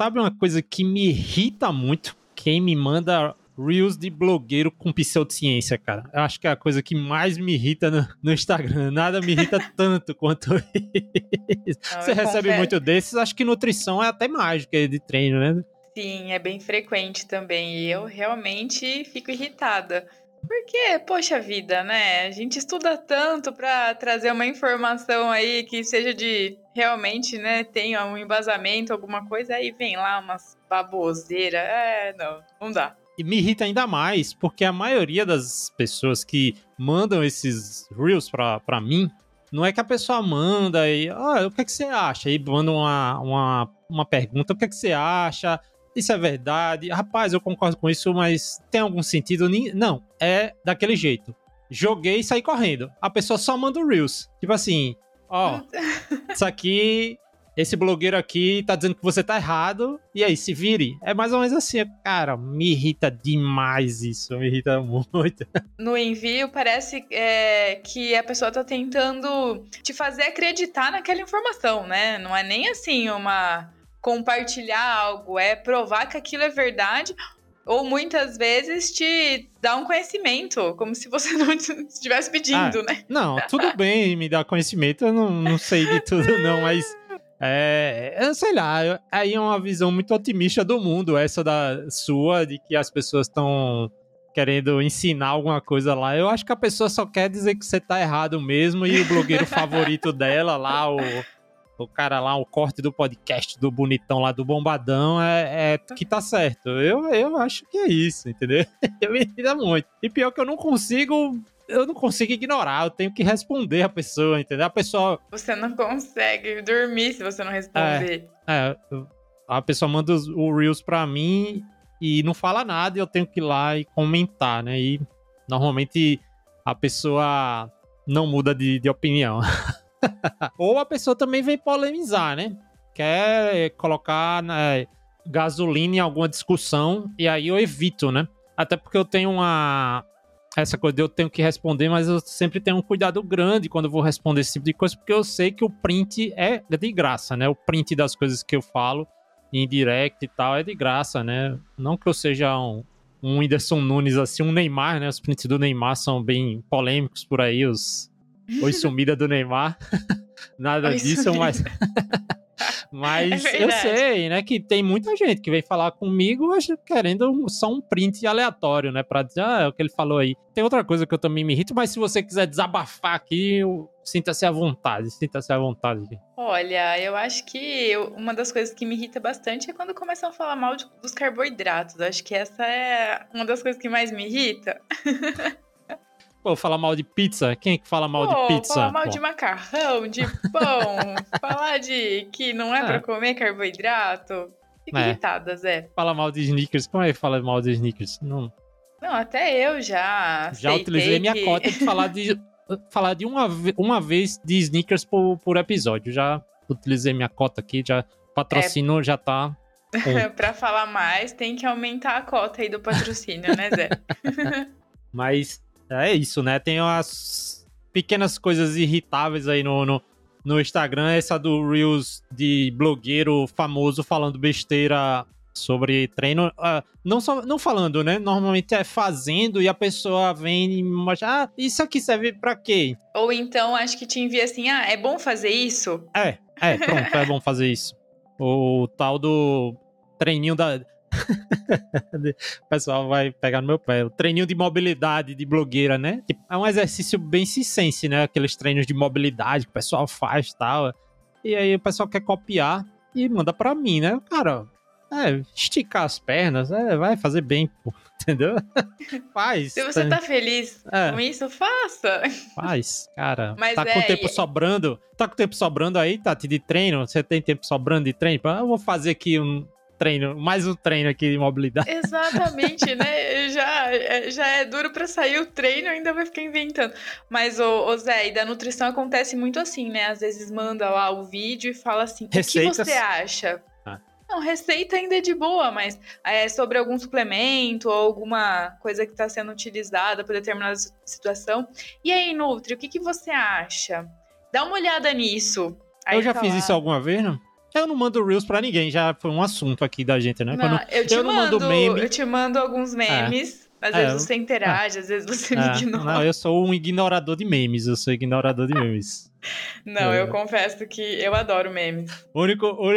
Sabe uma coisa que me irrita muito? Quem me manda Reels de blogueiro com pseudociência, cara. Eu acho que é a coisa que mais me irrita no, no Instagram. Nada me irrita tanto quanto isso. Não, Você recebe confesso. muito desses, acho que nutrição é até mágica de treino, né? Sim, é bem frequente também. E eu realmente fico irritada. Porque, poxa vida, né? A gente estuda tanto para trazer uma informação aí que seja de realmente, né, tenha um embasamento, alguma coisa, aí vem lá umas baboseiras. É, não, não dá. E me irrita ainda mais, porque a maioria das pessoas que mandam esses reels pra, pra mim, não é que a pessoa manda e, ah, o que, é que você acha? E manda uma, uma, uma pergunta, o que, é que você acha? Isso é verdade? Rapaz, eu concordo com isso, mas tem algum sentido? Não, é daquele jeito. Joguei e saí correndo. A pessoa só manda o Reels. Tipo assim, ó, isso aqui esse blogueiro aqui tá dizendo que você tá errado, e aí, se vire. É mais ou menos assim, cara, me irrita demais isso, me irrita muito. No envio, parece é, que a pessoa tá tentando te fazer acreditar naquela informação, né? Não é nem assim uma compartilhar algo, é provar que aquilo é verdade ou muitas vezes te dá um conhecimento, como se você não estivesse pedindo, ah, né? Não, tudo bem me dar conhecimento, eu não, não sei de tudo não, mas é, eu sei lá, aí é uma visão muito otimista do mundo, essa da sua, de que as pessoas estão querendo ensinar alguma coisa lá. Eu acho que a pessoa só quer dizer que você tá errado mesmo e o blogueiro favorito dela lá, o, o cara lá, o corte do podcast do bonitão lá do Bombadão, é, é que tá certo. Eu, eu acho que é isso, entendeu? Eu me irrita muito. E pior que eu não consigo eu não consigo ignorar, eu tenho que responder a pessoa, entendeu? A pessoa. Você não consegue dormir se você não responder. É, é a pessoa manda o Reels pra mim e não fala nada e eu tenho que ir lá e comentar, né? E normalmente a pessoa não muda de, de opinião. Ou a pessoa também vem polemizar, né? Quer colocar né, gasolina em alguma discussão e aí eu evito, né? Até porque eu tenho uma, essa coisa de eu tenho que responder, mas eu sempre tenho um cuidado grande quando eu vou responder esse tipo de coisa, porque eu sei que o print é de graça, né? O print das coisas que eu falo em direct e tal é de graça, né? Não que eu seja um, um Whindersson Nunes assim, um Neymar, né? Os prints do Neymar são bem polêmicos por aí, os Oi sumida do Neymar. Nada Oi, disso, sumida. mas Mas é eu sei, né, que tem muita gente que vem falar comigo querendo só um print aleatório, né, pra dizer, ah, é o que ele falou aí. Tem outra coisa que eu também me irrito, mas se você quiser desabafar aqui, sinta-se à vontade, sinta-se à vontade. Olha, eu acho que uma das coisas que me irrita bastante é quando começam a falar mal de, dos carboidratos. Eu acho que essa é uma das coisas que mais me irrita. Pô, falar mal de pizza? Quem é que fala mal Pô, de pizza? Falar mal Pô. de macarrão, de pão, falar de que não é, é. pra comer carboidrato. Fico é. irritada, Zé. Fala mal de sneakers. Como é que fala mal de sneakers? Não. Não, até eu já. Já utilizei minha cota de falar de. falar de uma, uma vez de sneakers por, por episódio. Já utilizei minha cota aqui, já patrocínio é. já tá. pra falar mais, tem que aumentar a cota aí do patrocínio, né, Zé? Mas é isso, né? Tem umas pequenas coisas irritáveis aí no, no, no Instagram. Essa do Reels de blogueiro famoso falando besteira sobre treino. Uh, não, só, não falando, né? Normalmente é fazendo e a pessoa vem e mostra, ah, isso aqui serve pra quê? Ou então acho que te envia assim, ah, é bom fazer isso? É, é, pronto, é bom fazer isso. O tal do treininho da o pessoal vai pegar no meu pé. O treininho de mobilidade de blogueira, né? Tipo, é um exercício bem cisense, né? Aqueles treinos de mobilidade que o pessoal faz e tal. E aí o pessoal quer copiar e manda pra mim, né? Cara, é, esticar as pernas, é, vai fazer bem, pô. Entendeu? Faz. Se você tá feliz é. com isso, faça. Faz, cara. Mas tá é, com tempo e... sobrando. Tá com tempo sobrando aí, Tati, de treino? Você tem tempo sobrando de treino? Eu vou fazer aqui um, treino, mais um treino aqui de mobilidade. Exatamente, né? Já, é, já é duro para sair o treino, ainda vai ficar inventando. Mas, ô, ô Zé, e da nutrição acontece muito assim, né? Às vezes manda lá o vídeo e fala assim: Receitas. o que você acha? Ah. Não, receita ainda é de boa, mas é sobre algum suplemento ou alguma coisa que está sendo utilizada para determinada situação. E aí, Nutri, o que, que você acha? Dá uma olhada nisso. Aí eu já fiz lá. isso alguma vez, não? Eu não mando Reels pra ninguém, já foi um assunto aqui da gente, né? Não, Quando, eu, te eu mando, mando meme. Eu te mando alguns memes. É. Às vezes é, você interage, é, às vezes você me é, ignora. Não, eu sou um ignorador de memes, eu sou ignorador de memes. Não, é. eu confesso que eu adoro memes. O único, o,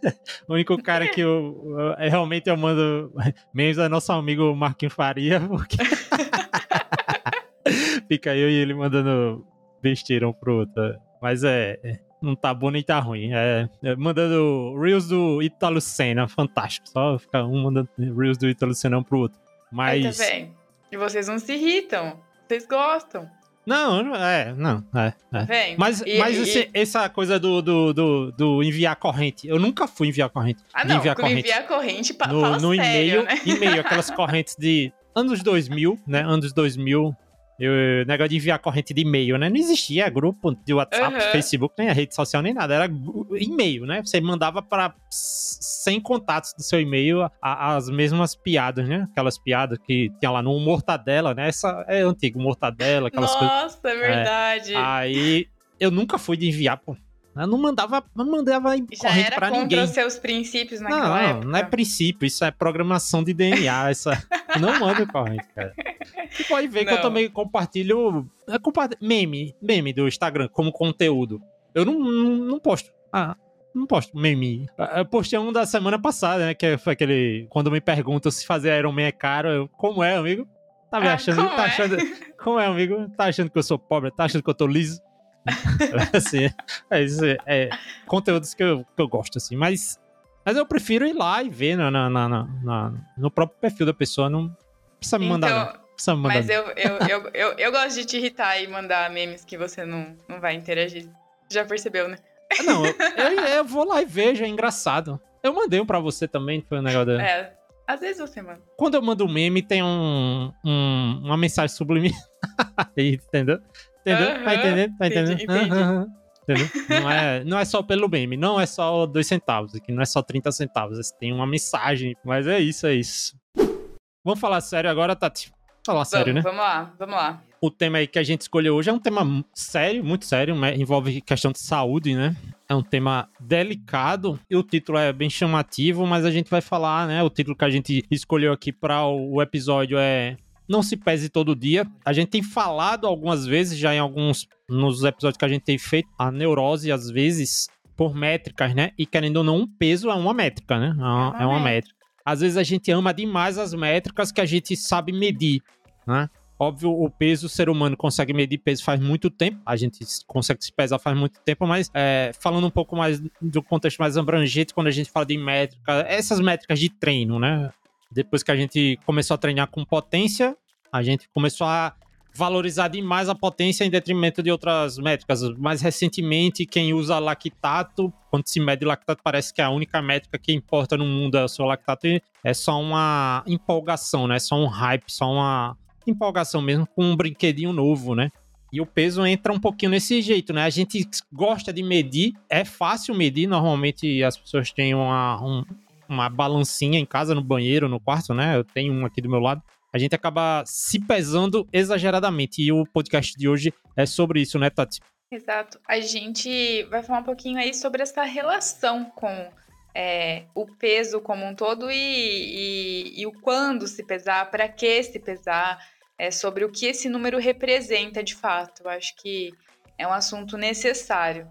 único cara que eu, eu, realmente eu mando memes é nosso amigo Marquinhos Faria, porque fica eu e ele mandando besteira um pro outro. Mas é, é, não tá bom nem tá ruim. É, é mandando Reels do Italo Senna, fantástico. Só ficar um mandando Reels do Italo Senna um pro outro. Mas. Aí E vocês não se irritam. Vocês gostam. Não, é, não, é. é. Vem. Mas, e, mas esse, e... essa coisa do, do, do, do, enviar corrente, eu nunca fui enviar corrente. Ah, não, enviar corrente. enviar corrente pa, no, no e-mail, né? e-mail, aquelas correntes de anos 2000, né, anos 2000, eu, negócio de enviar corrente de e-mail, né? Não existia grupo de WhatsApp, uhum. Facebook, nem a rede social, nem nada. Era e-mail, né? Você mandava para 100 contatos do seu e-mail as mesmas piadas, né? Aquelas piadas que tinha lá no Mortadela, né? Essa é antigo, Mortadela, aquelas Nossa, coisas. Nossa, é verdade. É, aí eu nunca fui de enviar, pô. Eu não mandava, não mandava Já corrente para ninguém. os seus princípios naquela não, época. Não, não é princípio, isso é programação de DNA. Essa... não mando corrente, cara. Você pode ver não. que eu também compartilho, é, compartilho meme, meme do Instagram como conteúdo. Eu não, não, não posto. Ah, não posto meme. Eu postei um da semana passada, né? Que foi aquele. Quando me perguntam se fazer Iron Man é caro, eu, como é, amigo? Tá me ah, achando. Como tá é? achando. Como é, amigo? Tá achando que eu sou pobre? Tá achando que eu tô liso? assim, é, é, conteúdos que eu, que eu gosto, assim, mas, mas eu prefiro ir lá e ver na, na, na, na no próprio perfil da pessoa, não precisa me mandar. Então, precisa me mandar mas eu, eu, eu, eu, eu, gosto de te irritar e mandar memes que você não, não vai interagir. Já percebeu, né? Não, eu, eu, eu vou lá e vejo, é engraçado. Eu mandei um pra você também, foi um negócio da... É, às vezes você manda. Quando eu mando um meme, tem um, um uma mensagem subliminar. Entendeu? Entendeu? Uhum. Tá entendendo? Tá entendendo? Entendi, entendi. Uhum. Entendeu? Não é, não é só pelo meme, não é só dois centavos aqui, não é só 30 centavos. Tem uma mensagem, mas é isso, é isso. Vamos falar sério agora, Tati? Falar vamos, sério, né? Vamos lá, vamos lá. O tema aí que a gente escolheu hoje é um tema sério, muito sério, envolve questão de saúde, né? É um tema delicado e o título é bem chamativo, mas a gente vai falar, né? O título que a gente escolheu aqui para o episódio é não se pese todo dia. A gente tem falado algumas vezes, já em alguns nos episódios que a gente tem feito, a neurose, às vezes, por métricas, né? E querendo ou não, um peso é uma métrica, né? É uma, é uma métrica. Às vezes a gente ama demais as métricas que a gente sabe medir, né? Óbvio, o peso, o ser humano consegue medir peso faz muito tempo, a gente consegue se pesar faz muito tempo, mas é, falando um pouco mais do contexto mais abrangente, quando a gente fala de métrica, essas métricas de treino, né? Depois que a gente começou a treinar com potência, a gente começou a valorizar demais a potência em detrimento de outras métricas. Mais recentemente, quem usa lactato, quando se mede lactato, parece que é a única métrica que importa no mundo é o seu lactato. É só uma empolgação, né? É só um hype, só uma empolgação mesmo com um brinquedinho novo, né? E o peso entra um pouquinho nesse jeito, né? A gente gosta de medir, é fácil medir. Normalmente as pessoas têm uma, um, uma balancinha em casa, no banheiro, no quarto, né? Eu tenho um aqui do meu lado. A gente acaba se pesando exageradamente. E o podcast de hoje é sobre isso, né, Tati? Exato. A gente vai falar um pouquinho aí sobre essa relação com é, o peso como um todo e, e, e o quando se pesar, para que se pesar, é, sobre o que esse número representa de fato. Eu acho que é um assunto necessário.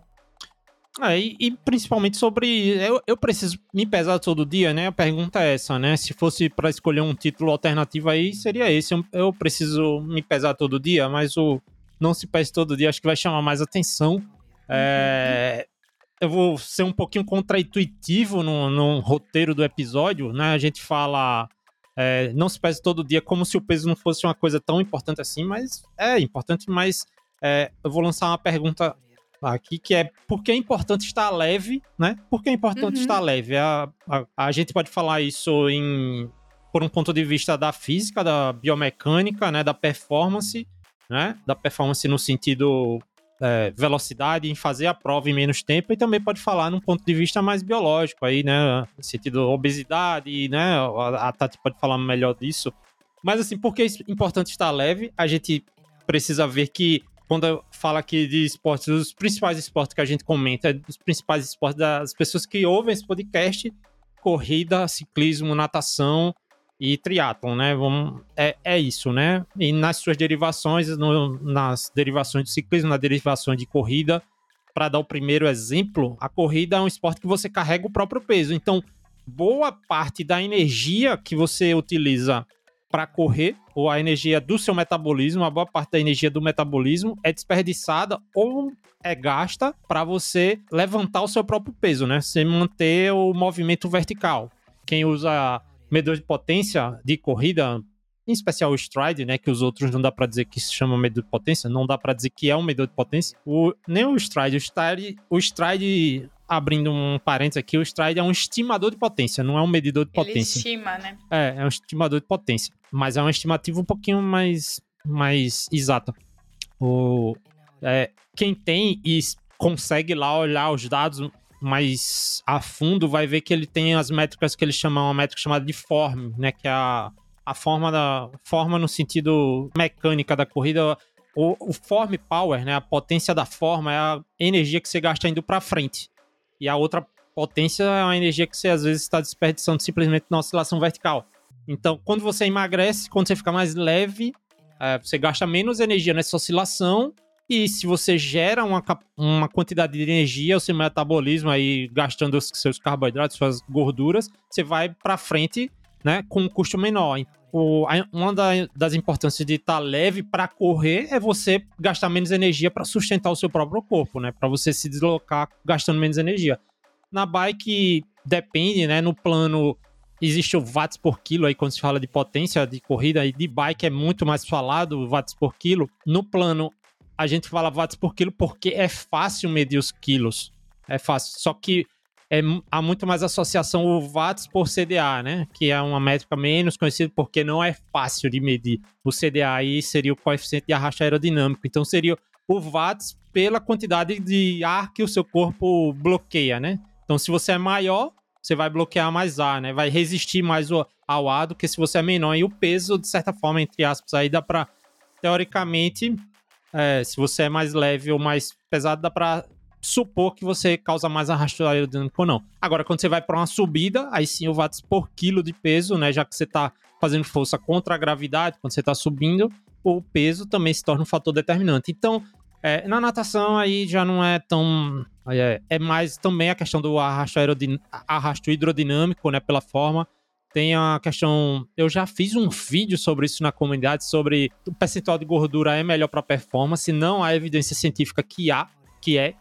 É, e, e, principalmente sobre. Eu, eu preciso me pesar todo dia, né? A pergunta é essa, né? Se fosse para escolher um título alternativo aí, seria esse. Eu, eu, preciso me pesar todo dia, mas o Não Se Pese Todo Dia acho que vai chamar mais atenção. É, eu vou ser um pouquinho contraintuitivo no, no roteiro do episódio, né? A gente fala. É, não se pese todo dia como se o peso não fosse uma coisa tão importante assim, mas é importante, mas é, eu vou lançar uma pergunta aqui, que é por que é importante estar leve, né? Por que é importante uhum. estar leve? A, a, a, gente pode falar isso em, por um ponto de vista da física, da biomecânica, né? Da performance, né? Da performance no sentido é, velocidade, em fazer a prova em menos tempo, e também pode falar num ponto de vista mais biológico aí, né? No sentido obesidade, né? A, a Tati pode falar melhor disso. Mas assim, por que é importante estar leve? A gente precisa ver que quando fala aqui de esportes, os principais esportes que a gente comenta, os principais esportes das pessoas que ouvem esse podcast, corrida, ciclismo, natação e triatlon, né? Vamos, é, é isso, né? E nas suas derivações, no, nas derivações de ciclismo, nas derivações de corrida, para dar o primeiro exemplo, a corrida é um esporte que você carrega o próprio peso. Então, boa parte da energia que você utiliza para correr, ou a energia do seu metabolismo, a boa parte da energia do metabolismo é desperdiçada ou é gasta para você levantar o seu próprio peso, né? Você manter o movimento vertical. Quem usa medidor de potência de corrida, em especial o stride, né, que os outros não dá para dizer que se chama medidor de potência, não dá para dizer que é um medidor de potência. O, nem o stride, o stride, o stride abrindo um parênteses aqui, o stride é um estimador de potência, não é um medidor de potência. Ele estima, né? É, é um estimador de potência, mas é uma estimativa um pouquinho mais, mais exata. O, é, quem tem e consegue lá olhar os dados mais a fundo, vai ver que ele tem as métricas que eles chamam, uma métrica chamada de form, né, que é a, a forma da forma no sentido mecânica da corrida, o, o form power, né, a potência da forma é a energia que você gasta indo para frente. E a outra potência é uma energia que você às vezes está desperdiçando simplesmente na oscilação vertical. Então, quando você emagrece, quando você fica mais leve, é, você gasta menos energia nessa oscilação. E se você gera uma, uma quantidade de energia, o seu metabolismo aí gastando os seus carboidratos, suas gorduras, você vai para frente, né, com um custo menor. O, uma da, das importâncias de estar tá leve para correr é você gastar menos energia para sustentar o seu próprio corpo, né? Para você se deslocar gastando menos energia. Na bike depende, né? No plano existe o watts por quilo aí quando se fala de potência de corrida e de bike é muito mais falado watts por quilo. No plano a gente fala watts por quilo porque é fácil medir os quilos. É fácil. Só que é, há muito mais associação o watts por CDA, né? Que é uma métrica menos conhecida porque não é fácil de medir. O CDA aí seria o coeficiente de arrasto aerodinâmico. Então seria o watts pela quantidade de ar que o seu corpo bloqueia, né? Então se você é maior, você vai bloquear mais ar, né? Vai resistir mais ao ar do que se você é menor. E o peso, de certa forma, entre aspas, aí dá para teoricamente, é, se você é mais leve ou mais pesado, dá para supor que você causa mais arrasto aerodinâmico ou não. Agora, quando você vai para uma subida, aí sim o watts por quilo de peso, né? Já que você está fazendo força contra a gravidade, quando você está subindo, o peso também se torna um fator determinante. Então, é, na natação aí já não é tão. É, é mais também a questão do arrasto, aerodin... arrasto hidrodinâmico, né? Pela forma. Tem a questão. Eu já fiz um vídeo sobre isso na comunidade, sobre o percentual de gordura é melhor para performance. Não há evidência científica que há, que é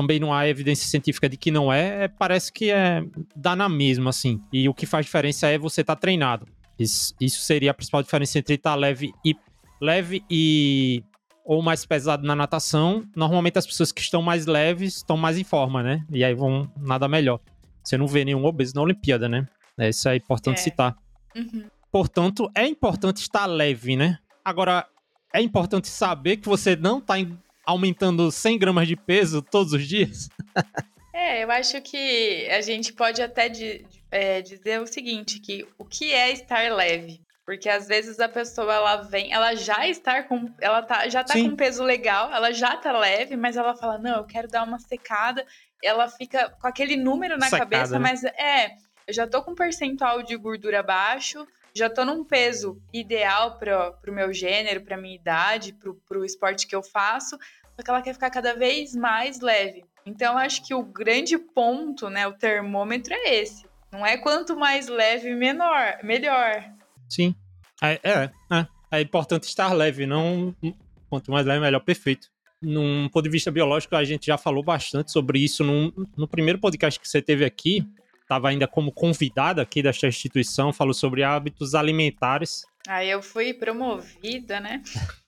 também não há evidência científica de que não é, é parece que é dá na mesma, assim. E o que faz diferença é você estar tá treinado. Isso, isso, seria a principal diferença entre estar tá leve e leve e ou mais pesado na natação. Normalmente as pessoas que estão mais leves estão mais em forma, né? E aí vão nada melhor. Você não vê nenhum obeso na Olimpíada, né? Isso é importante é. citar. Uhum. Portanto, é importante estar leve, né? Agora, é importante saber que você não está aumentando 100 gramas de peso todos os dias? É, eu acho que a gente pode até de, é, dizer o seguinte, que o que é estar leve? Porque às vezes a pessoa ela vem, ela já está com, ela tá, já tá Sim. com peso legal, ela já tá leve, mas ela fala: "Não, eu quero dar uma secada". Ela fica com aquele número na cabeça, né? mas é, eu já tô com um percentual de gordura baixo, já tô num peso ideal para o meu gênero, para minha idade, para o esporte que eu faço, só que ela quer ficar cada vez mais leve. Então, acho que o grande ponto, né, o termômetro é esse. Não é quanto mais leve, menor, melhor. Sim. É, é, é, é importante estar leve, não quanto mais leve, melhor, perfeito. Num ponto de vista biológico, a gente já falou bastante sobre isso num, no primeiro podcast que você teve aqui. Estava ainda como convidada aqui desta instituição, falou sobre hábitos alimentares. Aí eu fui promovida, né?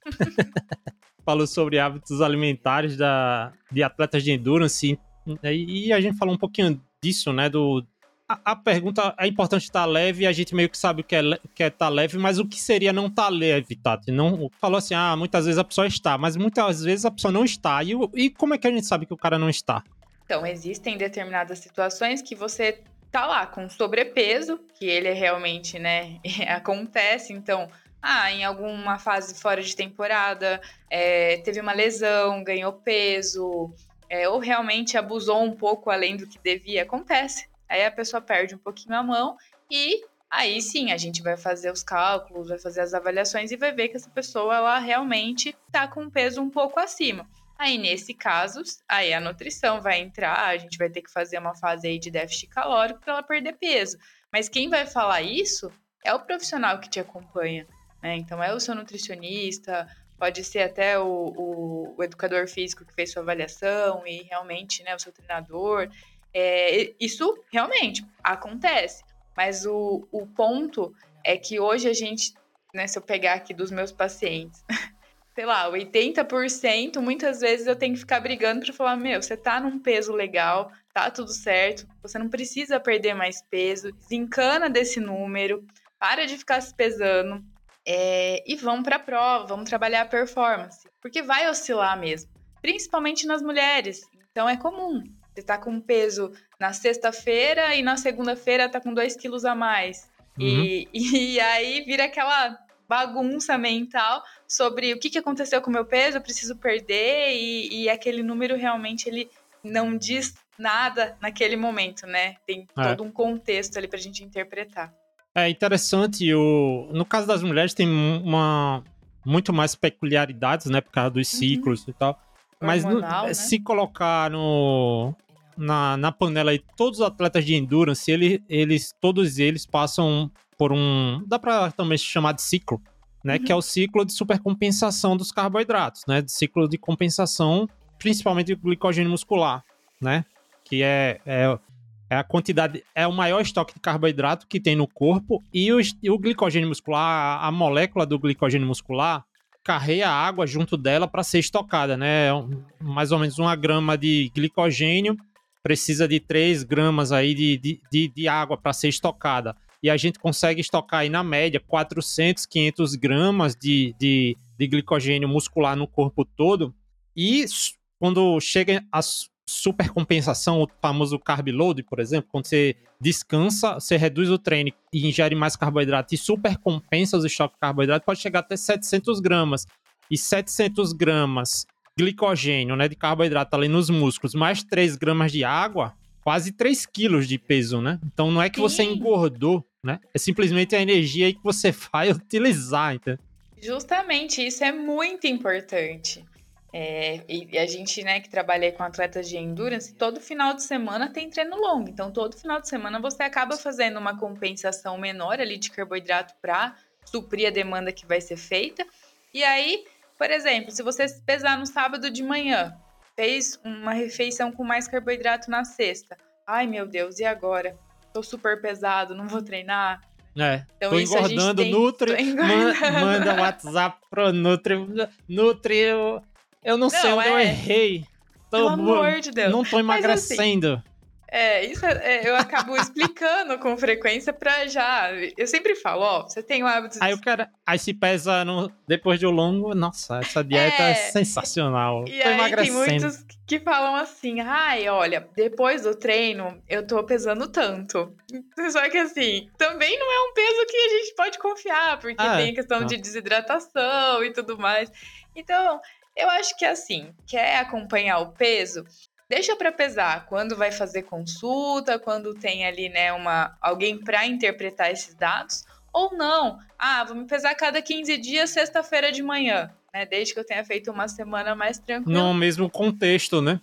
falou sobre hábitos alimentares da, de atletas de endurance e, e a gente falou um pouquinho disso, né? Do, a, a, pergunta é importante estar leve, a gente meio que sabe o que é, que é estar leve, mas o que seria não estar leve, Tati? Não, falou assim, ah, muitas vezes a pessoa está, mas muitas vezes a pessoa não está. E, e como é que a gente sabe que o cara não está? Então, existem determinadas situações que você tá lá com sobrepeso, que ele é realmente, né, acontece, então ah, em alguma fase fora de temporada, é, teve uma lesão, ganhou peso, é, ou realmente abusou um pouco além do que devia, acontece. Aí a pessoa perde um pouquinho a mão e aí sim a gente vai fazer os cálculos, vai fazer as avaliações e vai ver que essa pessoa ela realmente está com um peso um pouco acima. Aí, nesse caso, aí a nutrição vai entrar, a gente vai ter que fazer uma fase aí de déficit calórico para ela perder peso. Mas quem vai falar isso é o profissional que te acompanha. Né? Então, é o seu nutricionista, pode ser até o, o, o, educador físico que fez sua avaliação e realmente né, o seu treinador. É, isso realmente acontece. Mas o, o ponto é que hoje a gente, né, se eu pegar aqui dos meus pacientes, sei lá, 80%, muitas vezes eu tenho que ficar brigando para falar, meu, você tá num peso legal, tá tudo certo, você não precisa perder mais peso, desencana desse número, para de ficar se pesando é, e vão para a prova, vamos trabalhar a performance, porque vai oscilar mesmo, principalmente nas mulheres. Então é comum. Você tá com peso na sexta-feira e na segunda-feira tá com 2 quilos a mais. Uhum. E, e aí vira aquela bagunça mental sobre o que, que aconteceu com o meu peso, eu preciso perder, e, e aquele número realmente ele não diz nada naquele momento, né? Tem é. todo um contexto ali pra gente interpretar. É interessante, o... no caso das mulheres tem uma muito mais peculiaridades, né, por causa dos uhum. ciclos uhum. e tal. Mas Hormonal, no... né? se colocar no na, na panela aí todos os atletas de endurance, ele, eles todos eles passam por um. Dá para também chamar de ciclo, né? Uhum. Que é o ciclo de supercompensação dos carboidratos, né? De ciclo de compensação, principalmente do glicogênio muscular, né? Que é, é, é, a quantidade, é o maior estoque de carboidrato que tem no corpo e o, e o glicogênio muscular, a, molécula do glicogênio muscular, carrega água junto dela para ser estocada, né? Mais ou menos uma grama de glicogênio precisa de 3 gramas aí de, de, de, de água para ser estocada e a gente consegue estocar aí na média 400, 500 gramas de, de, de glicogênio muscular no corpo todo. E quando chega a supercompensação, o famoso carb load, por exemplo, quando você descansa, você reduz o treino e ingere mais carboidrato e supercompensa os estoques de carboidrato, pode chegar até 700 gramas. E 700 gramas glicogênio, né, de carboidrato ali nos músculos, mais 3 gramas de água, quase 3 quilos de peso, né? Então não é que Sim. você engordou, né? É simplesmente a energia que você vai utilizar, então. Justamente, isso é muito importante. É, e a gente, né, que trabalha com atletas de endurance, todo final de semana tem treino longo. Então, todo final de semana você acaba fazendo uma compensação menor ali de carboidrato para suprir a demanda que vai ser feita. E aí, por exemplo, se você pesar no sábado de manhã, fez uma refeição com mais carboidrato na sexta. Ai, meu Deus, e agora? tô super pesado, não vou treinar. É, então, tô engordando, tem... Nutri, engordando. manda WhatsApp pro Nutri, Nutri, eu, não, não sei onde é... eu errei. Tô, Pelo amor de Deus. Não tô emagrecendo. Assim, é, isso é, é, eu acabo explicando com frequência pra já. Eu sempre falo, ó, você tem o hábito. Aí o cara. Aí se pesa no, depois de um longo, nossa, essa dieta é, é sensacional. E tô aí emagrecendo. tem muitos que falam assim, ai, olha, depois do treino eu tô pesando tanto. Só que assim, também não é um peso que a gente pode confiar, porque ah, tem questão não. de desidratação e tudo mais. Então, eu acho que assim, quer acompanhar o peso, deixa para pesar quando vai fazer consulta, quando tem ali, né, uma alguém para interpretar esses dados, ou não. Ah, vou me pesar cada 15 dias, sexta-feira de manhã, né? Desde que eu tenha feito uma semana mais tranquila. No mesmo contexto, né?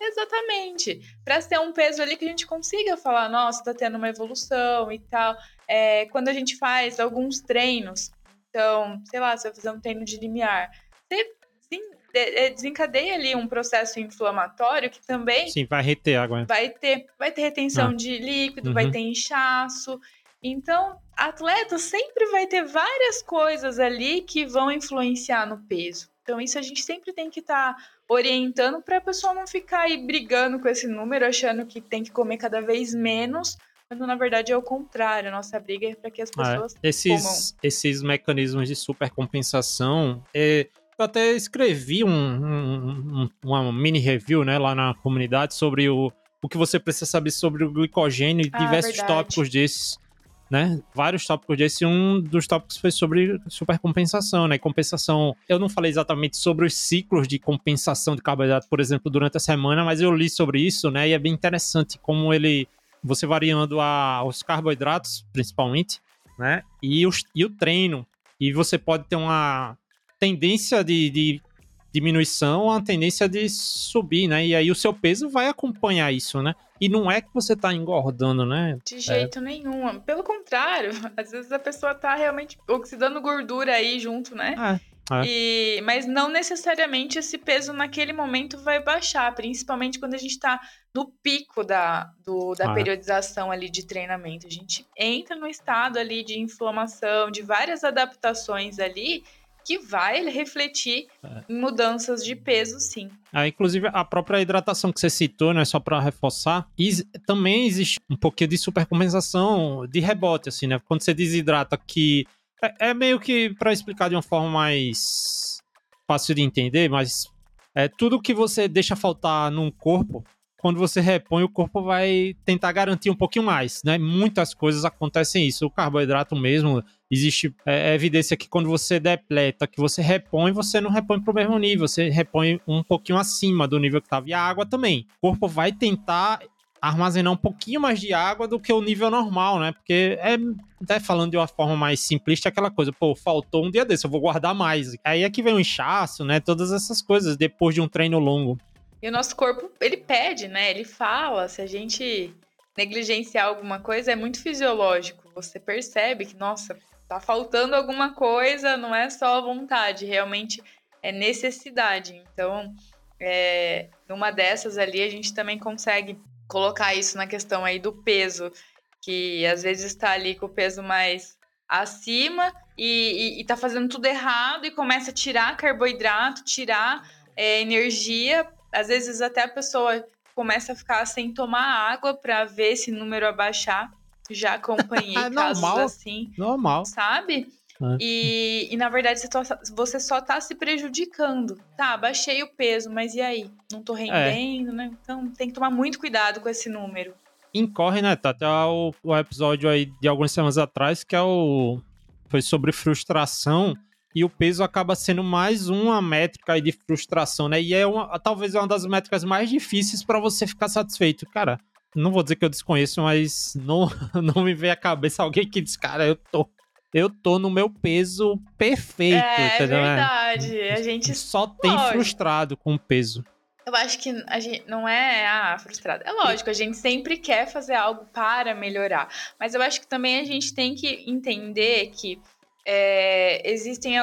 Exatamente. Para ser um peso ali que a gente consiga falar, nossa, tá tendo uma evolução e tal. É, quando a gente faz alguns treinos, então, sei lá, você vai fazer um treino de limiar, você é, desencadeia ali um processo inflamatório que também. Sim, vai reter água. Né? Vai ter, vai ter retenção ah. de líquido, uhum. vai ter inchaço. Então, atleta sempre vai ter várias coisas ali que vão influenciar no peso. Então, isso a gente sempre tem que estar tá orientando para a pessoa não ficar aí brigando com esse número, achando que tem que comer cada vez menos, quando na verdade é o contrário. A nossa briga é para que as ah, é. pessoas. Ah, esses, comam. esses mecanismos de supercompensação. É, eu até escrevi um, um, um, uma mini review né, lá na comunidade sobre o, o que você precisa saber sobre o glicogênio e ah, diversos verdade. tópicos desses. né? Vários tópicos desse. Um dos tópicos foi sobre supercompensação, né? Compensação. Eu não falei exatamente sobre os ciclos de compensação de carboidrato, por exemplo, durante a semana, mas eu li sobre isso, né? E é bem interessante como ele. Você variando a, os carboidratos, principalmente, né? E, os, e o treino. E você pode ter uma tendência de, de diminuição, uma tendência de subir, né? E aí o seu peso vai acompanhar isso, né? E não é que você tá engordando, né? De jeito é. nenhum. Pelo contrário, às vezes a pessoa tá realmente oxidando gordura aí junto, né? É. É. E, mas não necessariamente esse peso naquele momento vai baixar, principalmente quando a gente está no pico da, do, da ah, periodização ali de treinamento. A gente entra no estado ali de inflamação, de várias adaptações ali, que vai refletir é. em mudanças de peso, sim. Ah, inclusive, a própria hidratação que você citou, né, só para reforçar, também existe um pouquinho de supercompensação de rebote, assim, né? Quando você desidrata que é, é meio que para explicar de uma forma mais fácil de entender, mas é tudo que você deixa faltar num corpo, quando você repõe, o corpo vai tentar garantir um pouquinho mais, né? Muitas coisas acontecem isso. O carboidrato mesmo, existe é, é evidência que quando você depleta, que você repõe, você não repõe para o mesmo nível, você repõe um pouquinho acima do nível que estava. E a água também. O corpo vai tentar armazenar um pouquinho mais de água do que o nível normal, né? Porque é, até falando de uma forma mais simplista, aquela coisa, pô, faltou um dia desse, eu vou guardar mais. Aí é que vem o inchaço, né? Todas essas coisas depois de um treino longo. E o nosso corpo, ele pede, né? Ele fala, se a gente negligenciar alguma coisa, é muito fisiológico. Você percebe que, nossa, tá faltando alguma coisa, não é só vontade, realmente é necessidade. Então, é, numa dessas ali, a gente também consegue colocar isso na questão aí do peso, que às vezes está ali com o peso mais acima e, e, e tá fazendo tudo errado e começa a tirar carboidrato, tirar é, energia. Às vezes até a pessoa começa a ficar sem tomar água para ver esse número abaixar. Já acompanhei casos assim. Normal. Sabe? É. E, e, na verdade você só tá se prejudicando. Tá, baixei o peso, mas e aí? Não tô rendendo, é. né? Então tem que tomar muito cuidado com esse número. Incorre, né? Tá até o, o episódio aí de algumas semanas atrás, que é o. Foi sobre frustração. E o peso acaba sendo mais uma métrica aí de frustração, né? E é uma, talvez uma das métricas mais difíceis para você ficar satisfeito. Cara, não vou dizer que eu desconheço, mas não, não me vem à cabeça alguém que diz, cara, eu tô eu tô no meu peso perfeito. É, entendeu? verdade. A gente só tem lógico. frustrado com o peso. Eu acho que a gente não é ah, frustrado. É lógico, a gente sempre quer fazer algo para melhorar. Mas eu acho que também a gente tem que entender que é, existem.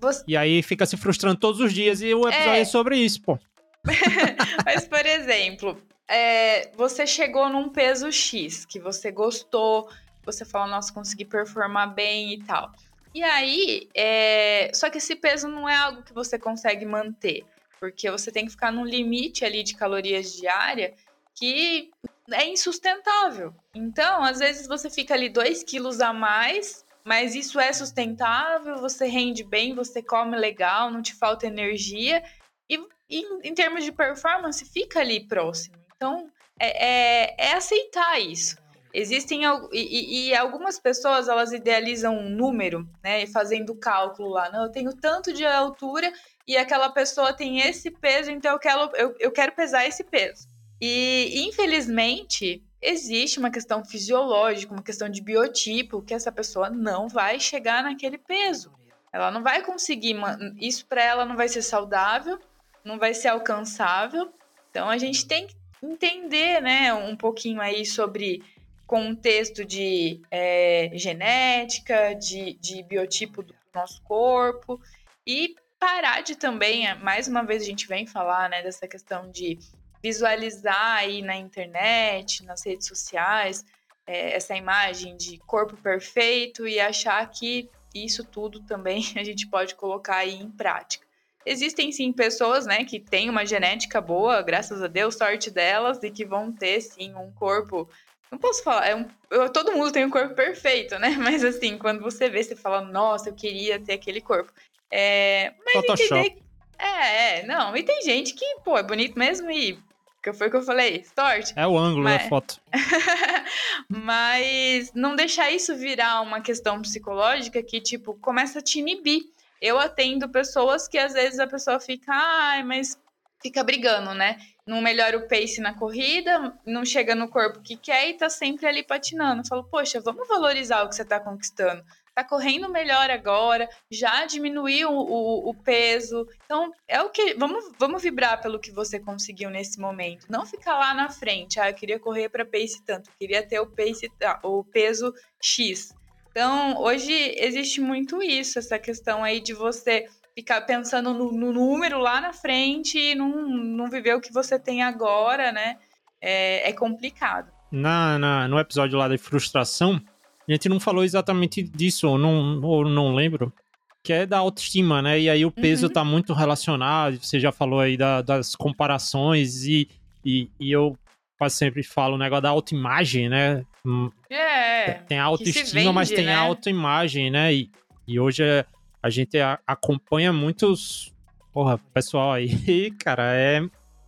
Você... E aí fica se frustrando todos os dias e o episódio é, é sobre isso, pô. Mas, por exemplo, é, você chegou num peso X que você gostou, você fala, nossa, consegui performar bem e tal. E aí, é... só que esse peso não é algo que você consegue manter, porque você tem que ficar num limite ali de calorias diária que é insustentável. Então, às vezes você fica ali 2 quilos a mais, mas isso é sustentável, você rende bem, você come legal, não te falta energia, e, e em termos de performance, fica ali próximo. Então, é, é, é aceitar isso. Existem e, e, algumas pessoas elas idealizam um número, né, fazendo cálculo lá. Não, eu tenho tanto de altura e aquela pessoa tem esse peso, então eu quero, eu, eu quero pesar esse peso. E infelizmente existe uma questão fisiológica, uma questão de biotipo, que essa pessoa não vai chegar naquele peso. Ela não vai conseguir, isso para ela não vai ser saudável, não vai ser alcançável. Então a gente tem que entender, né, um pouquinho aí sobre contexto de é, genética, de, de biotipo do nosso corpo e parar de também, mais uma vez a gente vem falar, né, dessa questão de visualizar aí na internet, nas redes sociais, é, essa imagem de corpo perfeito e achar que isso tudo também a gente pode colocar aí em prática. Existem sim pessoas, né, que têm uma genética boa, graças a Deus, sorte delas, e que vão ter sim um corpo não posso falar, é um, eu, todo mundo tem um corpo perfeito, né? Mas assim, quando você vê, você fala, nossa, eu queria ter aquele corpo. É, mas Photoshop. entender. É, é, não. E tem gente que, pô, é bonito mesmo e Que foi o que eu falei, sorte. É o ângulo Mas... da foto. Mas não deixar isso virar uma questão psicológica que, tipo, começa a te inibir. Eu atendo pessoas que às vezes a pessoa fica, ai, mas fica brigando, né? Não melhora o pace na corrida, não chega no corpo que quer e tá sempre ali patinando. Eu falo, poxa, vamos valorizar o que você tá conquistando tá correndo melhor agora, já diminuiu o, o, peso. Então, é o que. Vamos, vamos vibrar pelo que você conseguiu nesse momento. Não ficar lá na frente. Ah, eu queria correr para pace tanto, queria ter o pace, o peso X. Então, hoje existe muito isso, essa questão aí de você ficar pensando no, no número lá na frente e não, não viver o que você tem agora, né? É, é complicado. Na, na, no episódio lá de frustração, a gente não falou exatamente disso, ou não, ou não lembro, que é da autoestima, né? E aí o peso uhum. tá muito relacionado, você já falou aí da, das comparações, e, e, e, eu quase sempre falo o negócio da autoimagem, né? Hum, é. Tem autoestima, vende, mas tem né? autoimagem, né? E, e hoje é, a gente a, acompanha muitos. Porra, pessoal aí, cara, é,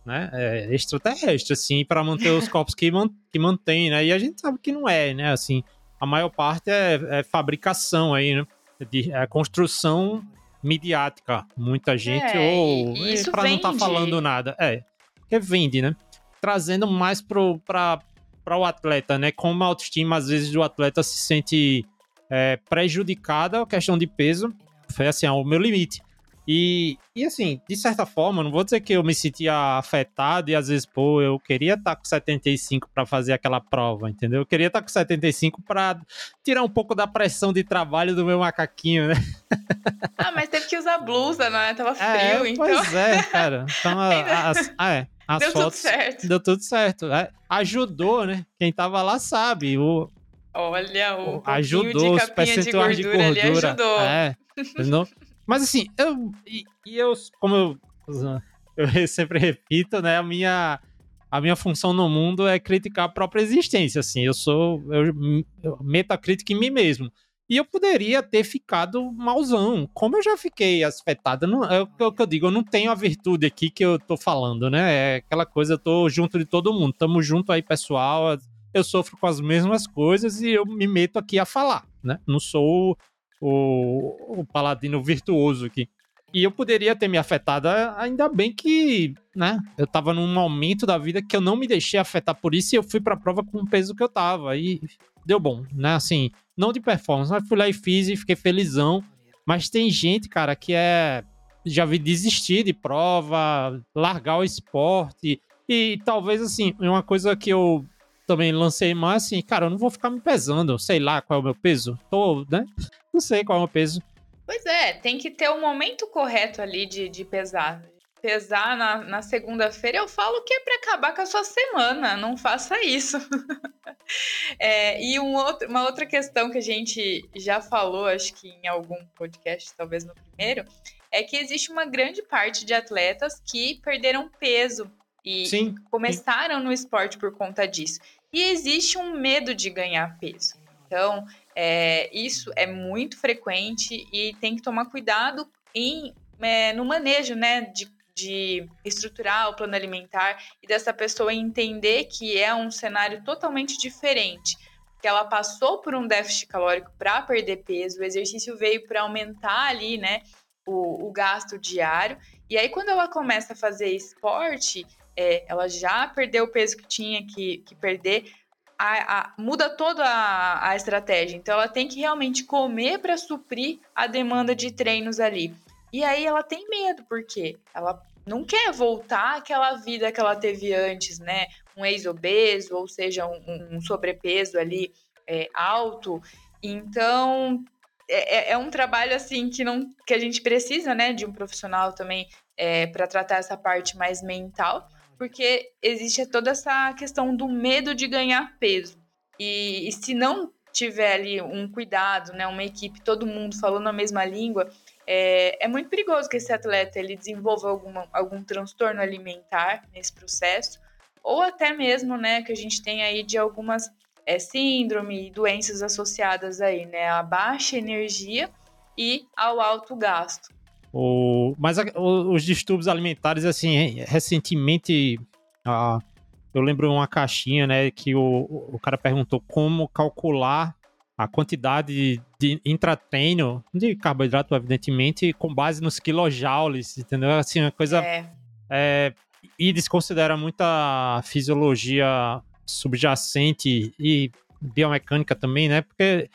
né, é extraterrestre, assim, para manter os corpos que, man, que mantém, né? E a gente sabe que não é, né? Assim, a maior parte é, é fabricação aí, né? De, é construção midiática. Muita gente, é, ou para não estar tá falando nada. É, que vende, né? Trazendo mais para o atleta, né? Como a autoestima, às vezes, do atleta se sente é, prejudicada, a questão de peso. Foi assim, o meu limite. E, e assim, de certa forma, não vou dizer que eu me sentia afetado e às vezes, pô, eu queria estar tá com 75 para fazer aquela prova, entendeu? Eu queria estar tá com 75 para tirar um pouco da pressão de trabalho do meu macaquinho, né? Ah, mas teve que usar blusa, né? Tava é, frio, é, então. Pois é, cara. Então, as, ah, é, as deu fotos, tudo certo. Deu tudo certo. É, ajudou, né? Quem tava lá sabe. O, Olha, o ajudou os percentuais de gordura, de gordura. ajudou. É, não, mas assim, eu. E, e eu, como eu, eu sempre repito, né? A minha, a minha função no mundo é criticar a própria existência. Assim, eu sou. Eu, eu meto a crítica em mim mesmo. E eu poderia ter ficado mauzão, como eu já fiquei afetado. Não, é o que eu digo, eu não tenho a virtude aqui que eu tô falando, né? É aquela coisa, eu tô junto de todo mundo. Tamo junto aí, pessoal. Eu sofro com as mesmas coisas e eu me meto aqui a falar, né? Não sou o, o paladino virtuoso aqui. E eu poderia ter me afetado, ainda bem que, né, eu tava num momento da vida que eu não me deixei afetar por isso e eu fui pra prova com o peso que eu tava. E deu bom, né? Assim, não de performance, mas fui lá e fiz e fiquei felizão. Mas tem gente, cara, que é. Já vi desistir de prova, largar o esporte. E talvez, assim, uma coisa que eu também lancei mais, assim, cara, eu não vou ficar me pesando, sei lá qual é o meu peso. Tô, né? Não sei qual é o peso. Pois é, tem que ter o um momento correto ali de, de pesar. Pesar na, na segunda-feira, eu falo que é para acabar com a sua semana, não faça isso. é, e um outro, uma outra questão que a gente já falou, acho que em algum podcast, talvez no primeiro, é que existe uma grande parte de atletas que perderam peso e sim, começaram sim. no esporte por conta disso. E existe um medo de ganhar peso. Então, é, isso é muito frequente e tem que tomar cuidado em, é, no manejo né, de, de estruturar o plano alimentar e dessa pessoa entender que é um cenário totalmente diferente. Que ela passou por um déficit calórico para perder peso, o exercício veio para aumentar ali, né, o, o, gasto diário. E aí, quando ela começa a fazer esporte, é, ela já perdeu o peso que tinha que, que perder, a, a, muda toda a, a, estratégia. Então, ela tem que realmente comer para suprir a demanda de treinos ali. E aí ela tem medo, porque ela não quer voltar àquela vida que ela teve antes, né? Um ex-obeso, ou seja, um, um sobrepeso ali é, alto. Então, é, é, é, um trabalho assim que não que a gente precisa, né, de um profissional também é, para tratar essa parte mais mental porque existe toda essa questão do medo de ganhar peso. E, e se não tiver ali um cuidado, né, uma equipe, todo mundo falando a mesma língua, é, é muito perigoso que esse atleta ele desenvolva alguma, algum transtorno alimentar nesse processo, ou até mesmo, né, que a gente tem aí de algumas é, síndrome e doenças associadas aí, né, a baixa energia e ao alto gasto. O, mas a, o, os distúrbios alimentares, assim, recentemente Ah, eu lembro uma caixinha, né, que o, o cara perguntou como calcular a quantidade de intratreino de carboidrato, evidentemente, com base nos kilojoules, entendeu? Assim, uma coisa... É. É, e desconsidera muita fisiologia subjacente e biomecânica também, né? Porque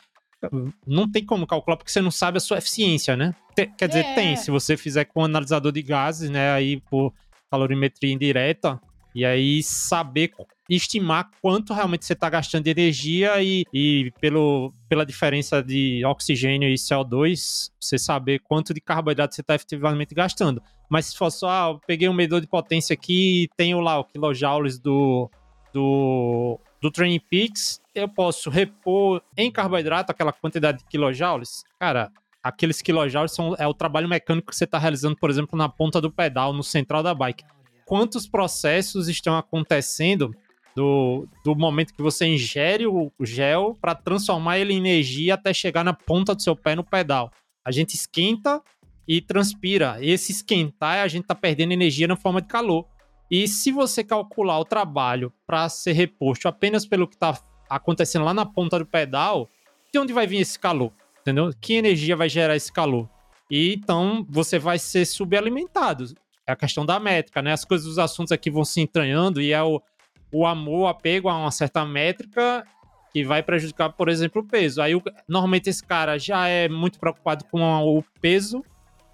não tem como calcular porque você não sabe a sua eficiência, né? Quer dizer, é. tem. Se você fizer com um analisador de gases, né? Aí por calorimetria indireta, e aí saber estimar quanto realmente você está gastando de energia e, e pelo, pela diferença de oxigênio e CO2, você saber quanto de carboidrato você está efetivamente gastando. Mas se for só, ah, eu peguei um medidor de potência aqui e tenho lá o kilojoules do, do, do Training Peaks, eu posso repor em carboidrato aquela quantidade de kilojoules? Cara, aqueles kilojoules são, é o trabalho mecânico que você está realizando, por exemplo, na ponta do pedal, no central da bike. Quantos processos estão acontecendo do, do momento que você ingere o gel para transformar ele em energia até chegar na ponta do seu pé no pedal? A gente esquenta e transpira. Esse esquentar, a gente está perdendo energia na forma de calor. E se você calcular o trabalho para ser reposto apenas pelo que está acontecendo lá na ponta do pedal, de onde vai vir esse calor? Entendeu? Que energia vai gerar esse calor? E então você vai ser subalimentado. É a questão da métrica, né? As coisas, os assuntos aqui vão se entranhando e é o, o amor, o apego a uma certa métrica que vai prejudicar, por exemplo, o peso. Aí, normalmente, esse cara já é muito preocupado com o peso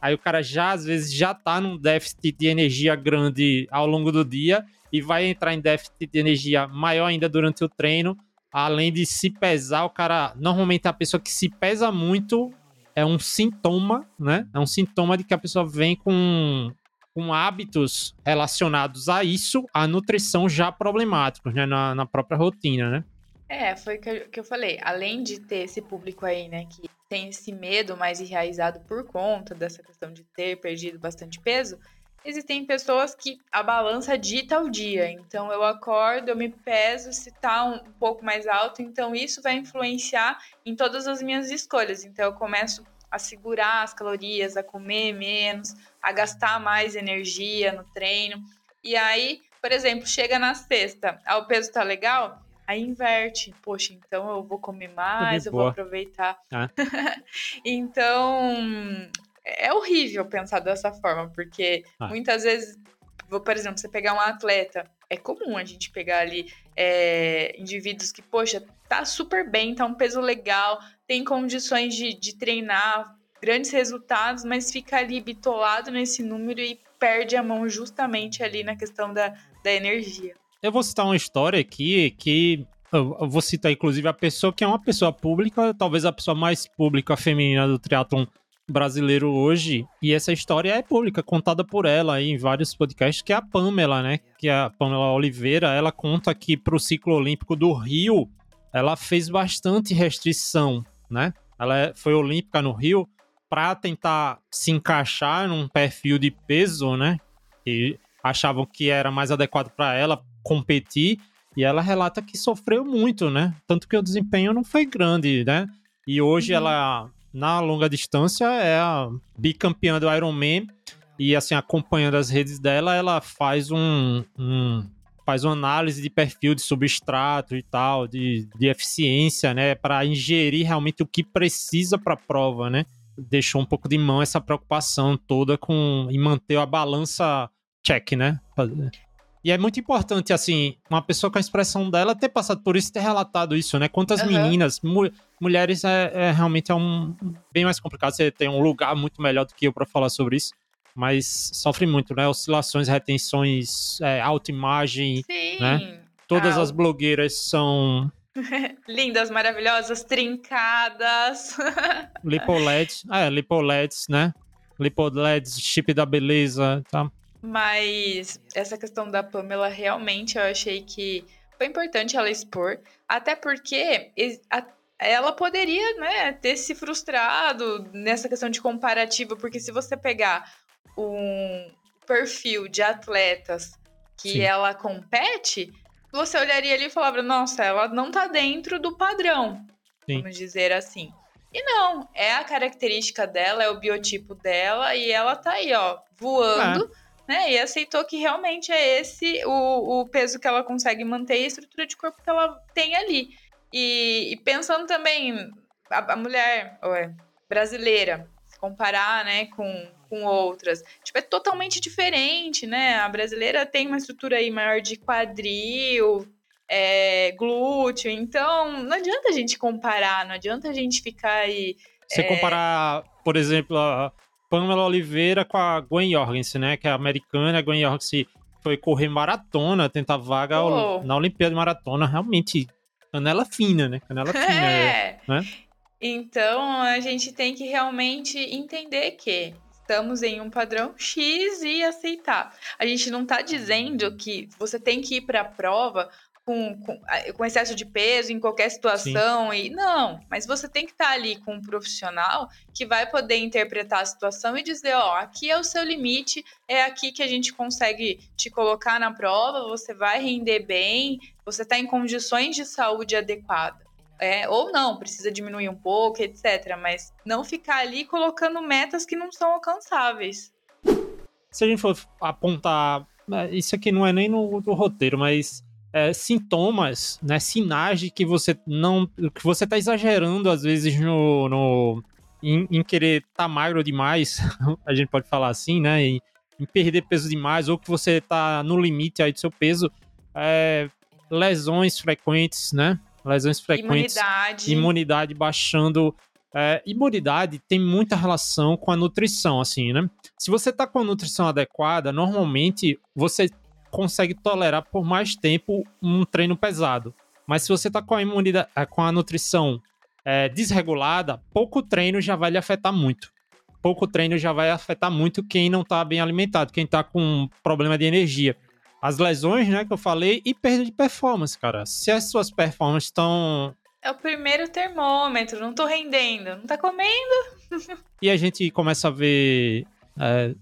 Aí o cara já, às vezes, já tá num déficit de energia grande ao longo do dia e vai entrar em déficit de energia maior ainda durante o treino. Além de se pesar, o cara. Normalmente a pessoa que se pesa muito é um sintoma, né? É um sintoma de que a pessoa vem com, com hábitos relacionados a isso, a nutrição já problemáticos, né? Na, na própria rotina, né? É, foi o que, que eu falei. Além de ter esse público aí, né, que tem esse medo mais enraizado por conta dessa questão de ter perdido bastante peso, existem pessoas que a balança dita o dia. Então eu acordo, eu me peso, se tá um, um pouco mais alto, então isso vai influenciar em todas as minhas escolhas. Então eu começo a segurar as calorias, a comer menos, a gastar mais energia no treino. E aí, por exemplo, chega na sexta, ah, o peso tá legal, Aí inverte. Poxa, então eu vou comer mais, eu vou aproveitar. Ah. então, é horrível pensar dessa forma, porque ah. muitas vezes, por exemplo, você pegar um atleta, é comum a gente pegar ali é, indivíduos que, poxa, tá super bem, tá um peso legal, tem condições de, de treinar, grandes resultados, mas fica ali bitolado nesse número e perde a mão justamente ali na questão da, da energia. Eu vou citar uma história aqui que. Eu vou citar, inclusive, a pessoa que é uma pessoa pública, talvez a pessoa mais pública feminina do triatlon brasileiro hoje. E essa história é pública, contada por ela em vários podcasts, que é a Pamela, né? Que é a Pamela Oliveira. Ela conta que para o ciclo olímpico do Rio, ela fez bastante restrição, né? Ela é, foi olímpica no Rio para tentar se encaixar num perfil de peso, né? E achavam que era mais adequado para ela competir. E ela relata que sofreu muito, né? Tanto que o desempenho não foi grande, né? E hoje uhum. ela, na longa distância, é a bicampeã do Ironman. E assim, acompanhando as redes dela, ela faz um, um faz uma análise de perfil de substrato e tal, de, de eficiência, né, para ingerir realmente o que precisa para a prova, né? Deixou um pouco de mão essa preocupação toda com em manter a balança check, né? E é muito importante, assim, uma pessoa com a expressão dela ter passado por isso, ter relatado isso, né? Quantas uhum. meninas, mu mulheres é, é, realmente é um bem mais complicado. Você tem um lugar muito melhor do que eu para falar sobre isso, mas sofre muito, né? Oscilações, retenções, é, autoimagem, Sim. né? Todas ah, as blogueiras são lindas, maravilhosas, trincadas. Lipoleds, é, Lipoleds, né? Lipoleds, chip da beleza, tá? Mas essa questão da Pamela, realmente eu achei que foi importante ela expor, até porque ela poderia né, ter se frustrado nessa questão de comparativa, porque se você pegar um perfil de atletas que Sim. ela compete, você olharia ali e falava, nossa, ela não tá dentro do padrão, Sim. vamos dizer assim. E não, é a característica dela, é o biotipo dela, e ela tá aí, ó, voando. É né? E aceitou que realmente é esse o, o peso que ela consegue manter e a estrutura de corpo que ela tem ali. E, e pensando também, a, a mulher ué, brasileira, se comparar, né, com, com outras, tipo, é totalmente diferente, né? A brasileira tem uma estrutura aí maior de quadril, é, glúteo, então não adianta a gente comparar, não adianta a gente ficar aí... Você é... comparar, por exemplo, a Pamela Oliveira com a Gwen Jorgensen, né? Que é americana. A Gwen Jorgensen foi correr maratona, tentar vaga oh. na Olimpíada de Maratona. Realmente, canela fina, né? Canela fina. É. Né? Então, a gente tem que realmente entender que estamos em um padrão X e aceitar. A gente não está dizendo que você tem que ir para a prova com, com, com, excesso de peso em qualquer situação Sim. e não, mas você tem que estar tá ali com um profissional que vai poder interpretar a situação e dizer, ó, aqui é o seu limite, é aqui que a gente consegue te colocar na prova, você vai render bem, você está em condições de saúde adequada. É, ou não, precisa diminuir um pouco, etc. Mas não ficar ali colocando metas que não são alcançáveis. Se a gente for apontar, é, isso aqui não é nem no, no roteiro, mas é, sintomas, né, sinais de que você não, que você está exagerando às vezes no, no em, em, querer estar tá magro demais, a gente pode falar assim, né, em, em, perder peso demais ou que você está no limite aí do seu peso, é, lesões frequentes, né, lesões frequentes, imunidade, imunidade baixando. É, imunidade tem muita relação com a nutrição, assim, né? Se você tá com a nutrição adequada, normalmente você consegue tolerar por mais tempo um treino pesado. Mas se você está com a imunidade, eh, com a nutrição é, desregulada, pouco treino já vai lhe afetar muito. Pouco treino já vai afetar muito quem não está bem alimentado, quem está com problema de energia. As lesões, né, que eu falei, e perda de performance, cara. Se as suas performances estão. É o primeiro termômetro, não tô rendendo, não tá comendo. e a gente começa a ver é,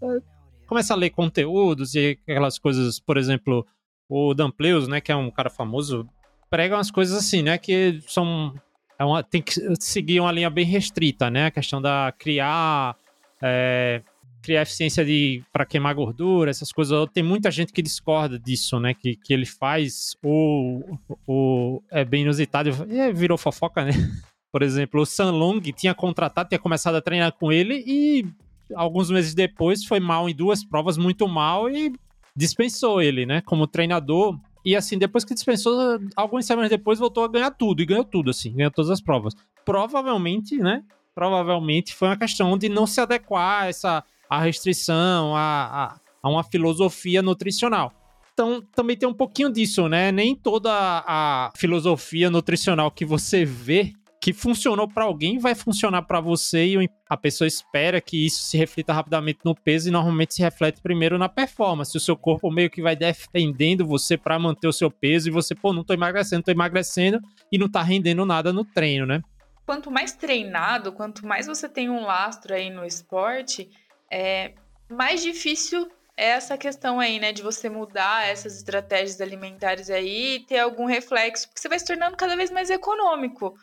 começa a ler conteúdos e aquelas coisas, por exemplo, o Dampleus, né, que é um cara famoso, prega umas coisas assim, né, que são é uma, tem que seguir uma linha bem restrita, né, a questão da criar é, criar eficiência de para queimar gordura, essas coisas. Tem muita gente que discorda disso, né, que, que ele faz o, o é bem inusitado e virou fofoca, né? Por exemplo, o San Long tinha contratado, tinha começado a treinar com ele e alguns meses depois foi mal em duas provas, muito mal, e dispensou ele, né, como treinador. E assim, depois que dispensou, algumas semanas depois voltou a ganhar tudo, e ganhou tudo, assim, ganhou todas as provas. Provavelmente, né, provavelmente foi uma questão de não se adequar a essa a restrição, a, a, a uma filosofia nutricional. Então, também tem um pouquinho disso, né? Nem toda a filosofia nutricional que você vê que funcionou para alguém vai funcionar para você e a pessoa espera que isso se reflita rapidamente no peso e normalmente se reflete primeiro na performance. O seu corpo meio que vai defendendo você para manter o seu peso e você, pô, não tô emagrecendo, tô emagrecendo e não tá rendendo nada no treino, né? Quanto mais treinado, quanto mais você tem um lastro aí no esporte, é mais difícil é essa questão aí, né, de você mudar essas estratégias alimentares aí e ter algum reflexo, porque você vai se tornando cada vez mais econômico.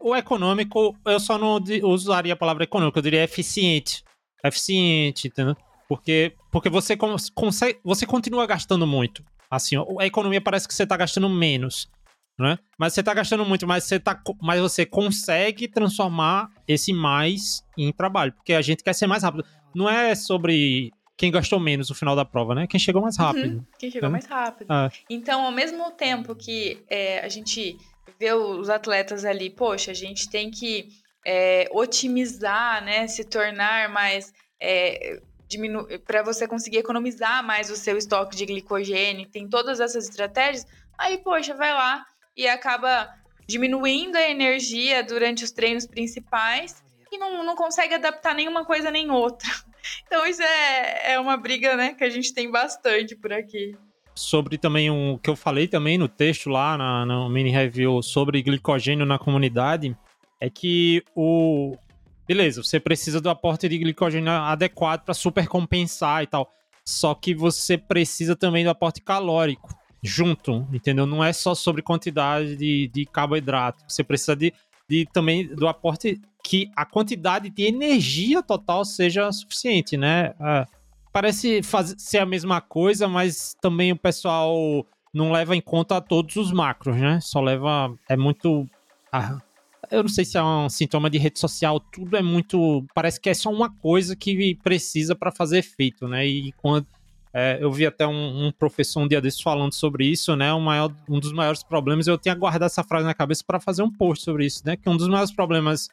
O econômico, eu só não usaria a palavra econômico, eu diria eficiente. Eficiente, entendeu? Porque, porque você consegue, você continua gastando muito. Assim, a economia parece que você está gastando menos, né? Mas você está gastando muito, mas você, tá, mas você consegue transformar esse mais em trabalho, porque a gente quer ser mais rápido. Não é sobre quem gastou menos no final da prova, né? Quem chegou mais uhum, rápido. Uhum, quem chegou né? mais rápido. Ah. Então, ao mesmo tempo que é, a gente ver os atletas ali, poxa, a gente tem que é, otimizar, né? Se tornar mais. É, para você conseguir economizar mais o seu estoque de glicogênio, tem todas essas estratégias, aí, poxa, vai lá e acaba diminuindo a energia durante os treinos principais e não, não consegue adaptar nenhuma coisa nem outra. Então, isso é, é uma briga, né, que a gente tem bastante por aqui sobre também o que eu falei também no texto lá na, na mini review sobre glicogênio na comunidade é que o beleza, você precisa do aporte de glicogênio adequado para supercompensar e tal. Só que você precisa também do aporte calórico junto, entendeu? Não é só sobre quantidade de, de carboidrato. Você precisa de, de também do aporte que a quantidade de energia total seja suficiente, né? É, parece fazer, ser a mesma coisa, mas também o pessoal não leva em conta todos os macros, né? Só leva. É muito. Ah, eu não sei se é um sintoma de rede social, tudo é muito. Parece que é só uma coisa que precisa para fazer efeito, né? E quando. É, eu vi até um, um, professor um dia desses falando sobre isso, né? O maior, um dos maiores problemas, eu tinha guardado essa frase na cabeça para fazer um post sobre isso, né? Que um dos maiores problemas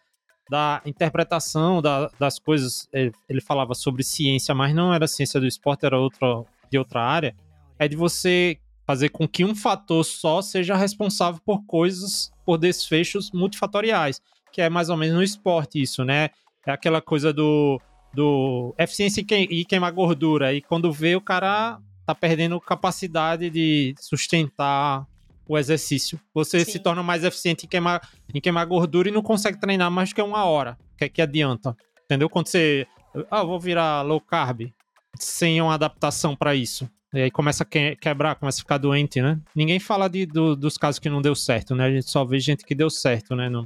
da interpretação da, das coisas, ele, falava sobre ciência, mas não era ciência do esporte, era outra, de outra área, é de você fazer com que um fator só seja responsável por coisas, por desfechos multifatoriais, que é mais ou menos no esporte isso, né? É aquela coisa do, do eficiência e queimar gordura, e quando vê o cara tá perdendo capacidade de sustentar o exercício. Você Sim. se torna mais eficiente em queimar, em queimar gordura e não consegue treinar mais do que uma hora. O que é que adianta? Entendeu? Quando você. Ah, vou virar low carb sem uma adaptação para isso. E aí começa a quebrar, começa a ficar doente, né? Ninguém fala de, do, dos casos que não deu certo, né? A gente só vê gente que deu certo, né? Não...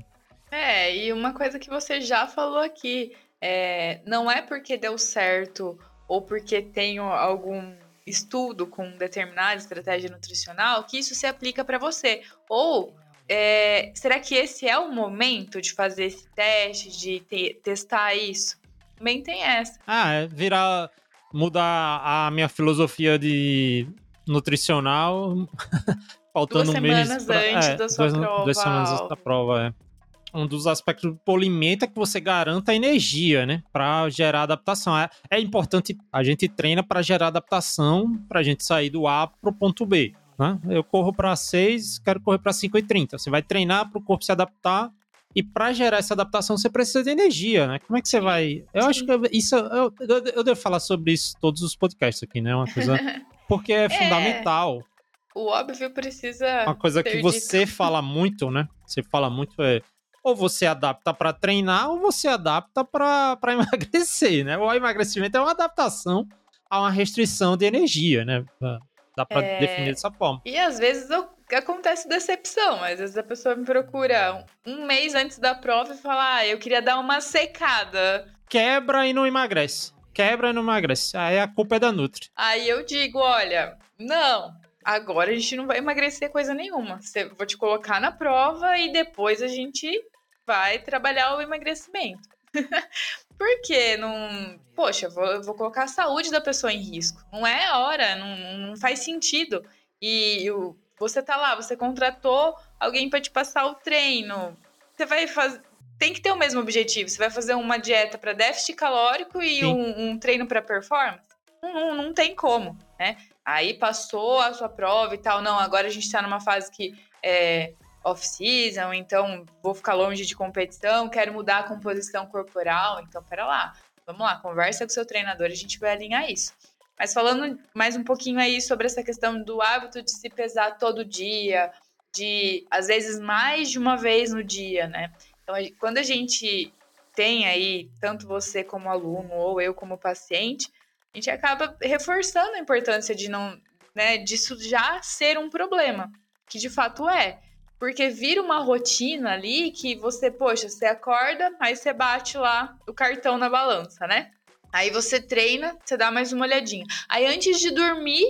É, e uma coisa que você já falou aqui, é, não é porque deu certo ou porque tenho algum estudo com determinada estratégia nutricional que isso se aplica para você. Ou é, será que esse é o momento de fazer esse teste, de te, testar isso? Também tem essa. Ah, é virar. mudar a minha filosofia de nutricional. faltando duas semanas pra, antes é, da sua duas, prova. Duas semanas antes da prova, é um dos aspectos do polimento é que você garanta energia, né? Para gerar adaptação. É, é, importante, a gente treina para gerar adaptação, para a gente sair do A para o ponto B. Né? Eu corro para 6, quero correr para 5 e 30. Você vai treinar para o corpo se adaptar. E para gerar essa adaptação, você precisa de energia, né? Como é que você vai. Eu Sim. acho que isso. Eu, eu, eu, devo falar sobre isso todos os podcasts aqui, né? Uma coisa. Porque é, é. fundamental. O óbvio precisa. Uma coisa que você dito. fala muito, né? Você fala muito é ou você adapta para treinar ou você adapta para emagrecer, né? O emagrecimento é uma adaptação a uma restrição de energia, né? Dá para é... definir dessa forma. E às vezes acontece decepção. Às vezes a pessoa me procura um mês antes da prova e fala: ah, eu queria dar uma secada. Quebra e não emagrece. Quebra e não emagrece. Aí a culpa é da Nutri. Aí eu digo: olha, não, agora a gente não vai emagrecer coisa nenhuma. Vou te colocar na prova e depois a gente vai trabalhar o emagrecimento. Porque não. Poxa, vou, vou colocar a saúde da pessoa em risco. Não é hora, não, não faz sentido. E o, você tá lá, você contratou alguém para te passar o treino. Você vai fazer. Tem que ter o mesmo objetivo. Você vai fazer uma dieta para déficit calórico e um, um, treino para performance? Não, não, não, tem como, né? Aí passou a sua prova e tal. Não, agora a gente tá numa fase que é, off-season, então vou ficar longe de competição, quero mudar a composição corporal, então pera lá, vamos lá, conversa com o seu treinador, a gente vai alinhar isso. Mas falando mais um pouquinho aí sobre essa questão do hábito de se pesar todo dia, de às vezes mais de uma vez no dia, né? Então, quando a gente tem aí, tanto você como aluno ou eu como paciente, a gente acaba reforçando a importância de não, né, disso já ser um problema, que de fato é. Porque vira uma rotina ali que você, poxa, você acorda, aí você bate lá o cartão na balança, né? Aí você treina, você dá mais uma olhadinha. Aí antes de dormir,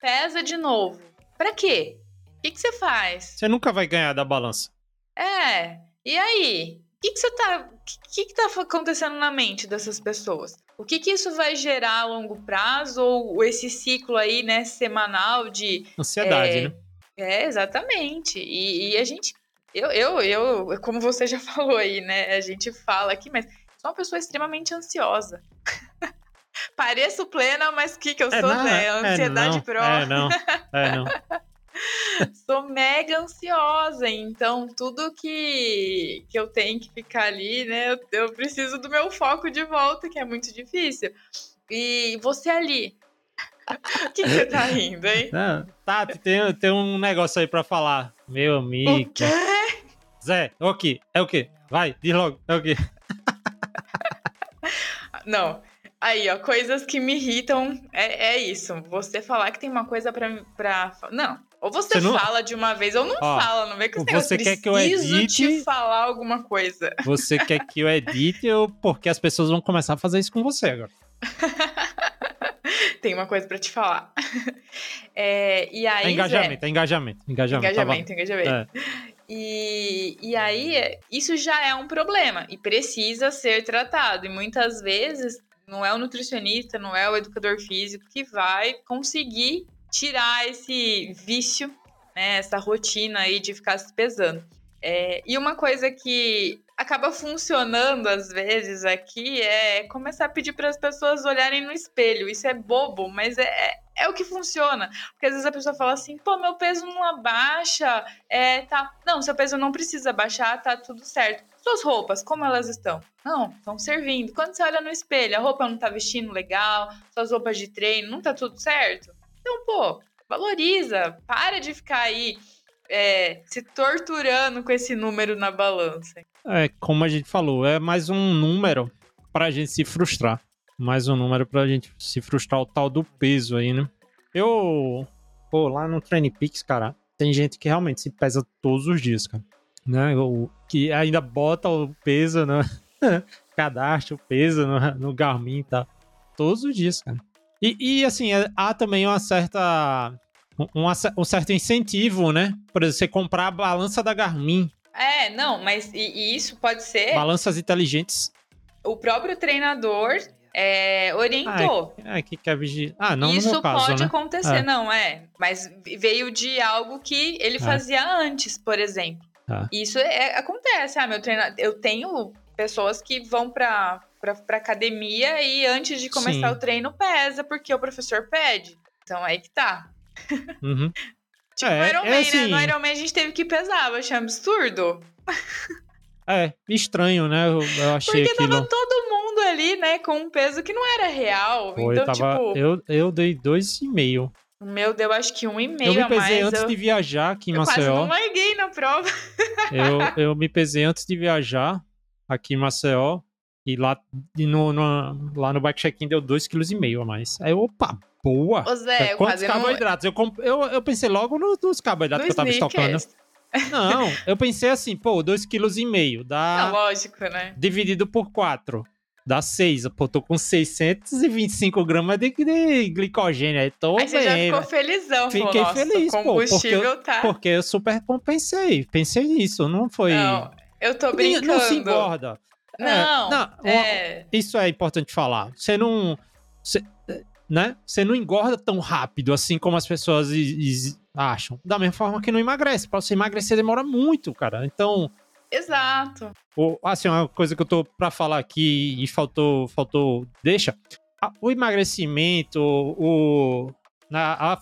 pesa de novo. Para quê? O que, que você faz? Você nunca vai ganhar da balança. É. E aí? O que, que você tá. O que, que tá acontecendo na mente dessas pessoas? O que, que isso vai gerar a longo prazo? Ou esse ciclo aí, né, semanal de. Ansiedade, é, né? É, exatamente. E, e, a gente, eu, eu, eu, como você já falou aí, né? A gente fala aqui, mas sou uma pessoa extremamente ansiosa. Pareço plena, mas o que, que eu é, sou, não, né? É, Ansiedade é, pro. É, não. É, não. sou mega ansiosa, então tudo que, que eu tenho que ficar ali, né? Eu, eu preciso do meu foco de volta, que é muito difícil. E você ali, o que, você tá rindo, hein? Não, Tati, tem, tem um negócio aí pra falar. Meu amigo. O quê? Zé, é o quê? É o quê? Vai, diz logo, é o quê? Não. Aí, ó, coisas que me irritam é, é isso. Você falar que tem uma coisa pra. pra... Não. Ou você, você não... fala de uma vez ou não ó, fala, não vê que você, você quer que eu edite te falar alguma coisa. Você quer que eu edite ou porque as pessoas vão começar a fazer isso com você agora? tem uma coisa para te falar. É, e aí, é engajamento, é engajamento, engajamento. Engajamento, tava... engajamento. É. E, e aí, isso já é um problema e precisa ser tratado. E muitas vezes não é o nutricionista, não é o educador físico que vai conseguir tirar esse vício, né, essa rotina aí de ficar se pesando. É, e uma coisa que acaba funcionando às vezes aqui é começar a pedir para as pessoas olharem no espelho. Isso é bobo, mas é, é, é, o que funciona. Porque às vezes a pessoa fala assim, pô, meu peso não abaixa, é, tá. Não, seu peso não precisa baixar, tá tudo certo. Suas roupas, como elas estão? Não, estão servindo. Quando você olha no espelho, a roupa não tá vestindo legal, suas roupas de treino, não tá tudo certo? Então, pô, valoriza, para de ficar aí é, se torturando com esse número na balança. É, como a gente falou, é mais um número pra gente se frustrar. Mais um número pra gente se frustrar o tal do peso aí, né? Eu, pô, lá no Training Peaks, cara, tem gente que realmente se pesa todos os dias, cara. Né? O, que ainda bota o peso no cadastro, o peso no, no Garmin e tá? Todos os dias, cara. E, e assim, é, há também uma certa um, um, certo incentivo, né? Por exemplo, você comprar a balança da Garmin. É, não, mas e, e isso pode ser. Balanças inteligentes. O próprio treinador é, orientou. Ah, é, que quer vigiar. Ah, não Isso no meu caso, pode né? acontecer, é. não, é. Mas veio de algo que ele é. fazia antes, por exemplo. É. Isso é, acontece. Ah, meu treinador. Eu tenho pessoas que vão para para academia e antes de começar Sim. o treino pesa porque o professor pede. Então aí que tá. Uhum. tipo, é, Iron é Man, é assim... né? No Iron Man a gente teve que pesar, eu achei absurdo. É, estranho, né? Eu, eu achei Porque aquilo... tava todo mundo ali, né, com um peso que não era real. Pô, então, eu tava... tipo... Eu, eu dei dois e meio. O meu deu acho que um e meio Eu me pesei antes eu... de viajar aqui em eu Maceió. Eu quase não larguei na prova. eu, eu me pesei antes de viajar aqui em Maceió. E lá, e no, no, lá no bike check-in deu 2,5 kg a mais. Aí, opa, boa. Ô Zé, Quantos carboidratos? Não... Eu, comp... eu, eu pensei logo no, nos carboidratos no que eu tava estocando. Não, eu pensei assim, pô, 2,5 kg dá... Não, lógico, né? Dividido por 4. Dá 6. Pô, tô com 625 gramas de, de glicogênio. Aí tô aí você já ficou felizão. Fiquei pô, feliz, pô. Porque eu, tá... porque eu super compensei. Pensei nisso, não foi... Não, eu tô brincando. Não se engorda. Não, é, não é... isso é importante falar. Você não, você, né? Você não engorda tão rápido assim como as pessoas acham. Da mesma forma que não emagrece. Para você emagrecer demora muito, cara. Então, Exato. O, assim, uma coisa que eu tô para falar aqui e faltou, faltou, deixa. O emagrecimento, o, a, a,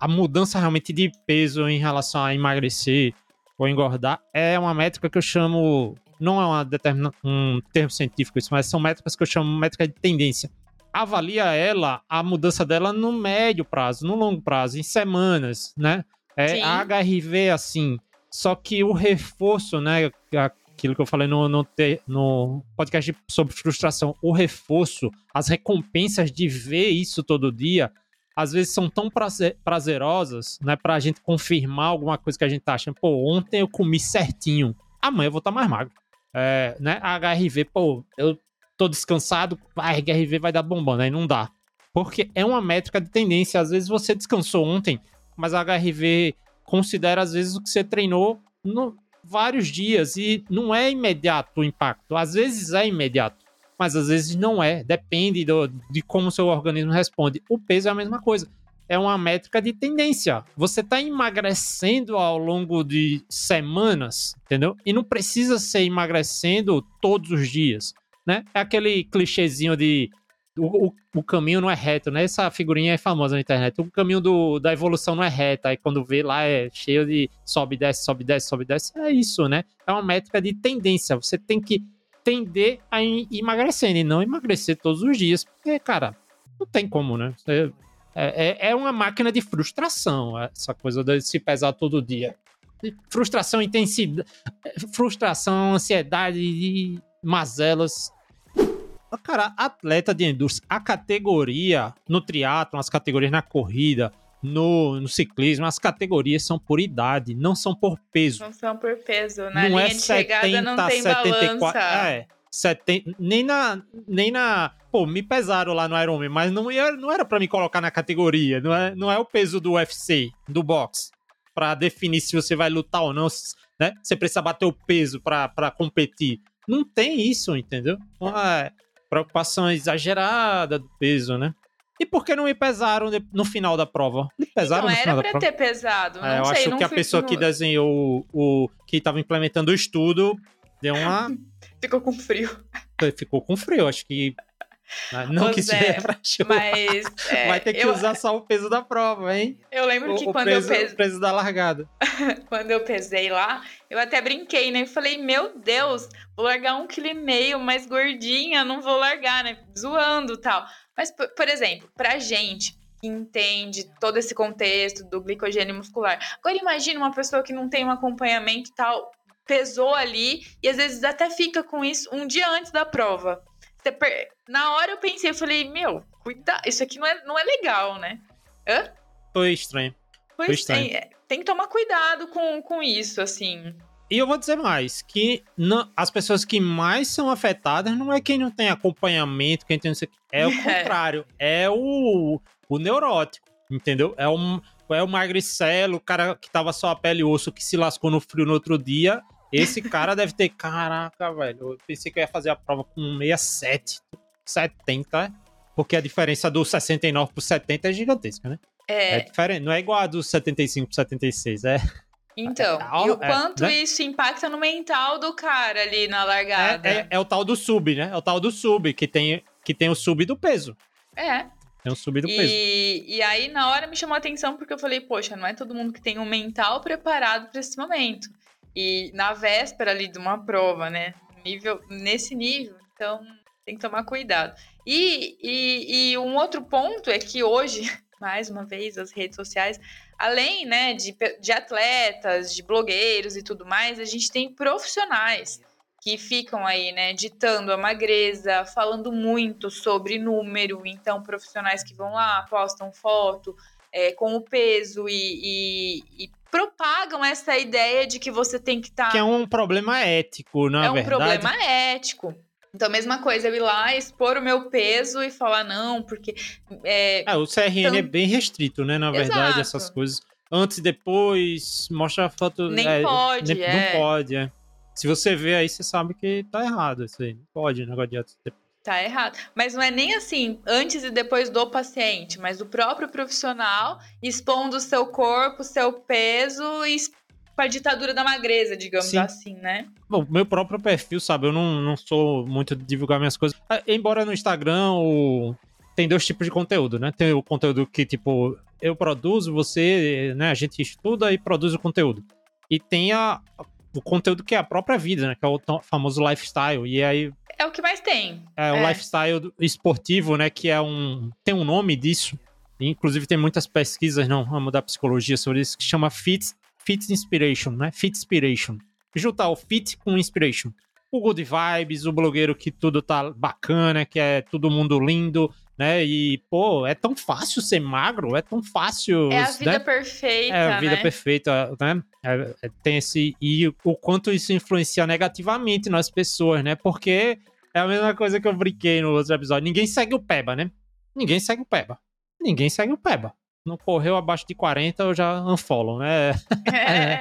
a mudança realmente de peso em relação a emagrecer ou engordar é uma métrica que eu chamo não é uma determina, um termo científico isso, mas são métricas que eu chamo de métrica de tendência. Avalia ela, a mudança dela no médio prazo, no longo prazo, em semanas, né? É, a HRV assim. Só que o reforço, né? Aquilo que eu falei no, no, no podcast sobre frustração, o reforço, as recompensas de ver isso todo dia, às vezes são tão prazer, prazerosas, né? Pra gente confirmar alguma coisa que a gente tá achando. Pô, ontem eu comi certinho, amanhã eu vou estar tá mais magro é, né, a HRV, pô, eu tô descansado, a HRV vai dar bombando, aí não dá. Porque é uma métrica de tendência. Às vezes você descansou ontem, mas a HRV considera, às vezes, o que você treinou no, vários dias e não é imediato o impacto. Às vezes é imediato, mas às vezes não é. Depende do, de como seu organismo responde. O peso é a mesma coisa é uma métrica de tendência. Você está emagrecendo ao longo de semanas, entendeu? E não precisa ser emagrecendo todos os dias, né? É aquele clichêzinho de o, o, o, caminho não é reto, né? Essa figurinha é famosa na internet. O caminho do, da evolução não é reto. Aí quando vê lá é cheio de sobe, desce, sobe, desce, sobe, desce. É isso, né? É uma métrica de tendência. Você tem que tender a emagrecer e não emagrecer todos os dias. Porque, cara, não tem como, né? Você é, é, é uma máquina de frustração, essa coisa de se pesar todo dia. Frustração, intensidade, frustração, ansiedade e mazelas. Cara, atleta de indústria, a categoria no triatlo, as categorias na corrida, no, no, ciclismo, as categorias são por idade, não são por peso. Não são por peso. Na não linha é de 70, chegada não tem 74, balança. É, 70, nem na nem na, pô, me pesaram lá no Ironman, mas não ia, não era para me colocar na categoria, não é, não é o peso do UFC, do boxe, para definir se você vai lutar ou não, né? Você precisa bater o peso para competir. Não tem isso, entendeu? Uma é preocupação exagerada do peso, né? E por que não me pesaram no final da prova? Me pesaram então, no final da prova. era pra ter pesado. É, eu sei, acho que a pessoa que desenhou o, o que estava implementando o estudo deu uma. Ficou com frio. Ficou com frio. Acho que ah, não que seja pra Mas. É, Vai ter que eu... usar só o peso da prova, hein? Eu lembro o, que quando peso, eu peso. O peso da largada. quando eu pesei lá, eu até brinquei, né? Eu falei, meu Deus, vou largar um quilo e meio mais gordinha, não vou largar, né? Zoando tal. Mas, por, por exemplo, pra gente que entende todo esse contexto do glicogênio muscular. Agora imagine uma pessoa que não tem um acompanhamento e tal, pesou ali e às vezes até fica com isso um dia antes da prova. Na hora eu pensei, eu falei, meu, cuida, isso aqui não é, não é legal, né? Hã? Foi estranho. Foi, Foi estranho. Tem, tem que tomar cuidado com, com isso, assim. E eu vou dizer mais, que não, as pessoas que mais são afetadas não é quem não tem acompanhamento, quem tem é o contrário, é o, o neurótico, entendeu? É o, é o magricelo, o cara que tava só a pele e osso, que se lascou no frio no outro dia, esse cara deve ter, caraca, velho, eu pensei que eu ia fazer a prova com 67, 70, porque a diferença do 69 pro 70 é gigantesca, né? É. é diferente, não é igual a do 75 pro 76, é... Então, é, e o é, quanto é, né? isso impacta no mental do cara ali na largada. É, é, é, o tal do sub, né? É o tal do sub, que tem, que tem o sub do peso. É. Tem o sub do e, peso. E aí, na hora, me chamou a atenção porque eu falei, poxa, não é todo mundo que tem um mental preparado para esse momento. E na véspera ali de uma prova, né? Nível, nesse nível, então tem que tomar cuidado. E, e, e um outro ponto é que hoje, mais uma vez, as redes sociais além né, de, de atletas, de blogueiros e tudo mais, a gente tem profissionais que ficam aí, né, ditando a magreza, falando muito sobre número, então profissionais que vão lá, postam foto é, com o peso e, e, e, propagam essa ideia de que você tem que estar... Tá... Que é um problema ético, na é verdade. É um problema ético. Então, mesma coisa, eu ir lá, expor o meu peso e falar não, porque. É, é o CRN é bem restrito, né? Na verdade, Exato. essas coisas. Antes e depois, mostra a foto. Nem é, pode, nem, é. Não pode, é. Se você vê aí, você sabe que tá errado isso aí. Não pode, negócio de antes e depois. Tá errado. Mas não é nem assim, antes e depois do paciente, mas do próprio profissional expondo o seu corpo, seu peso e com a ditadura da magreza, digamos Sim. assim, né? Bom, meu próprio perfil, sabe? Eu não, não sou muito de divulgar minhas coisas. Ah, embora no Instagram o... tem dois tipos de conteúdo, né? Tem o conteúdo que, tipo, eu produzo, você, né? A gente estuda e produz o conteúdo. E tem a, o conteúdo que é a própria vida, né? Que é o famoso lifestyle. E aí. É o que mais tem. É, é. o lifestyle esportivo, né? Que é um. Tem um nome disso. Inclusive, tem muitas pesquisas no ramo da psicologia sobre isso que chama Fit Fit Inspiration, né? Fit Inspiration. Juntar o Fit com Inspiration. O Good Vibes, o blogueiro que tudo tá bacana, que é todo mundo lindo, né? E, pô, é tão fácil ser magro, é tão fácil. É a vida né? perfeita. É a vida né? perfeita, né? É, é, tem esse. E o quanto isso influencia negativamente nas pessoas, né? Porque é a mesma coisa que eu brinquei no outro episódio. Ninguém segue o Peba, né? Ninguém segue o Peba. Ninguém segue o Peba não correu abaixo de 40, eu já unfollow, né? É.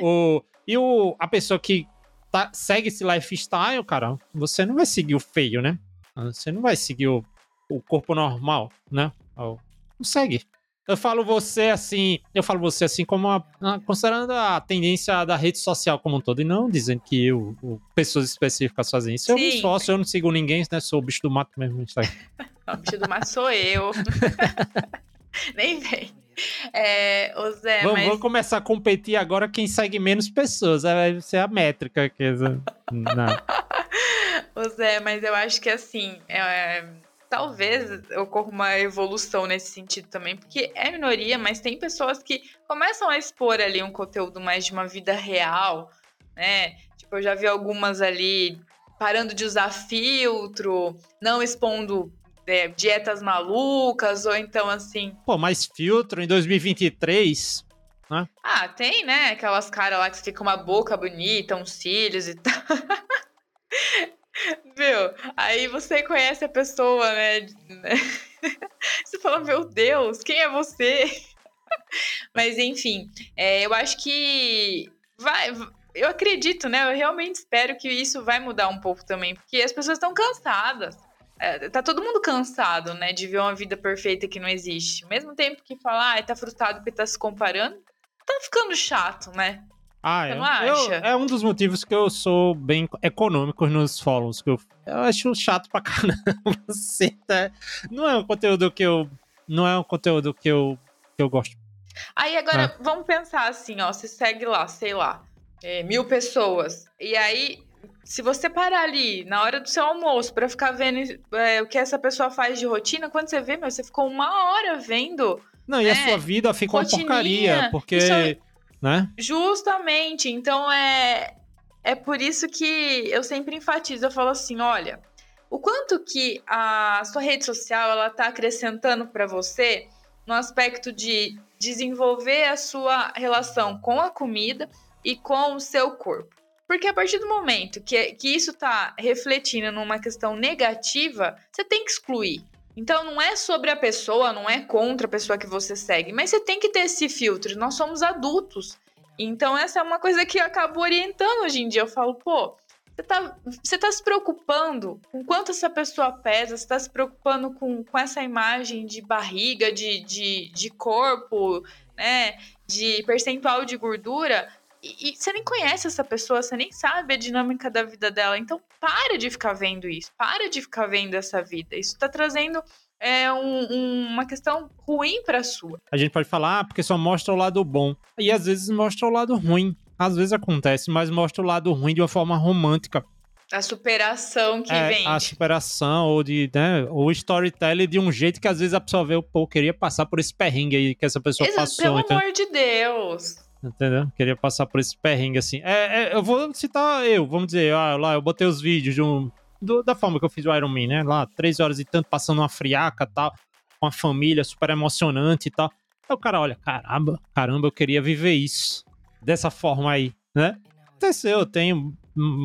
o, e o, a pessoa que tá, segue esse lifestyle, cara, você não vai seguir o feio, né? Você não vai seguir o, o corpo normal, né? Não segue. Eu falo você assim, eu falo você assim como a, considerando a tendência da rede social como um todo, e não dizendo que eu, pessoas específicas fazem isso. Sim. Eu me esforço, eu não sigo ninguém, né? Sou o bicho do mato mesmo. o bicho do mato sou eu. Nem vem. É, o Zé, vamos, mas... vamos, começar a competir agora quem segue menos pessoas. Vai ser a métrica. Que... Não. o Zé, mas eu acho que assim, é, talvez ocorra uma evolução nesse sentido também, porque é minoria, mas tem pessoas que começam a expor ali um conteúdo mais de uma vida real, né? Tipo, eu já vi algumas ali parando de usar filtro, não expondo é, dietas malucas, ou então assim. Pô, mais filtro em 2023. Né? Ah, tem, né? Aquelas caras lá que fica uma boca bonita, uns cílios e tal. Viu? Aí você conhece a pessoa, né? Você fala, meu Deus, quem é você? Mas enfim, é, eu acho que vai. Eu acredito, né? Eu realmente espero que isso vai mudar um pouco também, porque as pessoas estão cansadas. É, tá todo mundo cansado, né, de ver uma vida perfeita que não existe. Ao mesmo tempo que falar, ah, tá frustrado porque tá se comparando, tá ficando chato, né? Ah, é. Eu, é um dos motivos que eu sou bem econômico nos follows. Que eu, eu acho chato pra caramba. Você tá, não é um conteúdo que eu. Não é um conteúdo que eu, que eu gosto. Aí agora, é. vamos pensar assim, ó. Você segue lá, sei lá, é, mil pessoas. E aí, se você parar ali na hora do seu almoço para ficar vendo é, o que essa pessoa faz de rotina, quando você vê, meu, você ficou uma hora vendo. Não, e a né, sua vida fica uma porcaria, porque. Isso né? Justamente. Então é é por isso que eu sempre enfatizo, eu falo assim, olha, o quanto que a sua rede social ela tá acrescentando para você no aspecto de desenvolver a sua relação com a comida e com o seu corpo. Porque a partir do momento que, que isso está refletindo numa questão negativa, você tem que excluir. Então não é sobre a pessoa, não é contra a pessoa que você segue, mas você tem que ter esse filtro. Nós somos adultos. Então essa é uma coisa que eu acabo orientando hoje em dia. Eu falo, pô, você tá, você tá se preocupando com quanto essa pessoa pesa, você tá se preocupando com, com essa imagem de barriga, de, de, de corpo, né? De percentual de gordura. E, e, você nem conhece essa pessoa, você nem sabe a dinâmica da vida dela. Então, para de ficar vendo isso. Para de ficar vendo essa vida. Isso tá trazendo é, um, um, uma questão ruim pra sua. A gente pode falar, ah, porque só mostra o lado bom. E às vezes mostra o lado ruim. Às vezes acontece, mas mostra o lado ruim de uma forma romântica. A superação que é, vem. A superação, ou de, né, o storytelling de um jeito que às vezes a pessoa vê, pô, queria passar por esse perrengue aí que essa pessoa Exato, passou. Pelo então... amor de Deus. Entendeu? Queria passar por esse perrengue assim. É, é, eu vou citar eu, vamos dizer, ah, lá eu botei os vídeos de um, do, da forma que eu fiz o Iron Man, né? Lá, três horas e tanto, passando uma friaca tal, com a família, super emocionante e tal. Aí o cara olha, caramba, caramba, eu queria viver isso. Dessa forma aí, né? Aconteceu, eu tenho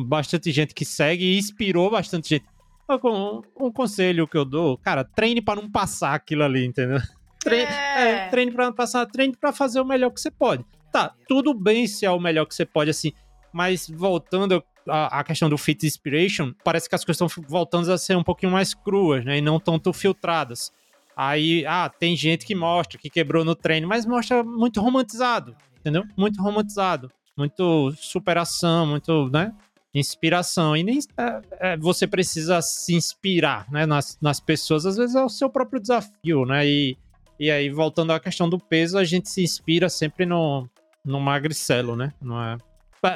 bastante gente que segue e inspirou bastante gente. Um, um conselho que eu dou, cara, treine para não passar aquilo ali, entendeu? Treine, é. É, treine para não passar, treine para fazer o melhor que você pode tá, tudo bem se é o melhor que você pode, assim, mas voltando à, questão do Fit Inspiration, parece que as coisas estão voltando a ser um pouquinho mais cruas, né, e não tanto filtradas. Aí, ah, tem gente que mostra que quebrou no treino, mas mostra muito romantizado, entendeu? Muito romantizado, muito superação, muito, né? Inspiração. E nem é, é, você precisa se inspirar né, nas, nas pessoas, às vezes é o seu próprio desafio, né? E, e aí, voltando à questão do peso, a gente se inspira sempre no, no magricelo, né? Não é.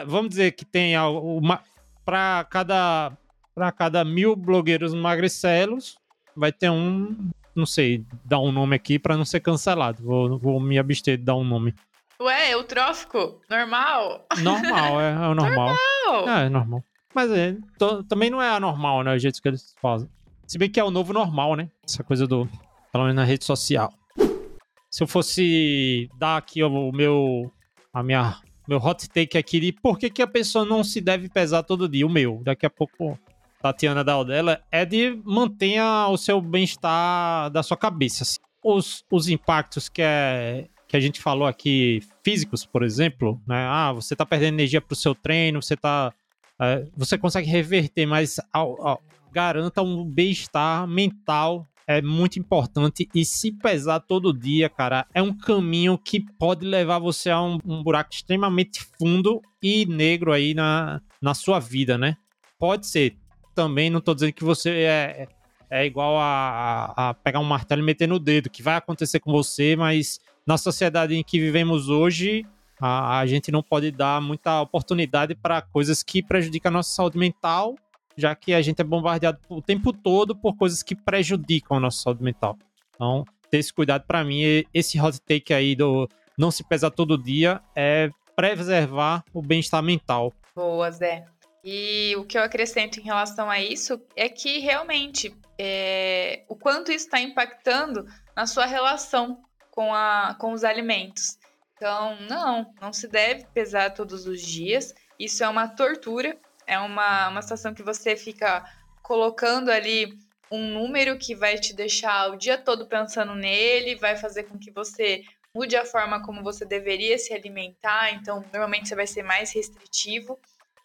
Vamos dizer que tem para cada para cada mil blogueiros magricelos vai ter um, não sei, dar um nome aqui para não ser cancelado. Vou, vou me abster de dar um nome. Ué, o trófico? Normal? Normal, é, é o normal. normal. É, é normal. Mas é, to, também não é anormal, né? O jeito que eles fazem. Se bem que é o novo normal, né? Essa coisa do. Pelo menos na rede social. Se eu fosse dar aqui o meu a minha meu hot take aqui de por que, que a pessoa não se deve pesar todo dia. O meu, daqui a pouco, Tatiana Daldela, é de mantenha o seu bem-estar da sua cabeça. Assim. Os, os impactos que, é, que a gente falou aqui, físicos, por exemplo, né? Ah, você tá perdendo energia pro seu treino, você tá. É, você consegue reverter, mas garanta um bem-estar mental é muito importante e se pesar todo dia, cara, é um caminho que pode levar você a um, um buraco extremamente fundo e negro aí na, na sua vida, né? Pode ser. Também não tô dizendo que você é, é igual a, a, a pegar um martelo e meter no dedo, que vai acontecer com você, mas na sociedade em que vivemos hoje, a, a gente não pode dar muita oportunidade para coisas que prejudicam a nossa saúde mental já que a gente é bombardeado o tempo todo por coisas que prejudicam a nossa saúde mental. Então, ter esse cuidado para mim, esse hot take aí do não se pesar todo dia é preservar o bem-estar mental. Boa, Zé. E o que eu acrescento em relação a isso é que realmente é, o quanto isso está impactando na sua relação com, a, com os alimentos. Então, não, não se deve pesar todos os dias. Isso é uma tortura é uma, uma situação que você fica colocando ali um número que vai te deixar o dia todo pensando nele, vai fazer com que você mude a forma como você deveria se alimentar. Então, normalmente você vai ser mais restritivo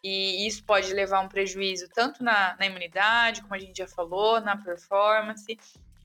e isso pode levar a um prejuízo tanto na, na imunidade, como a gente já falou, na performance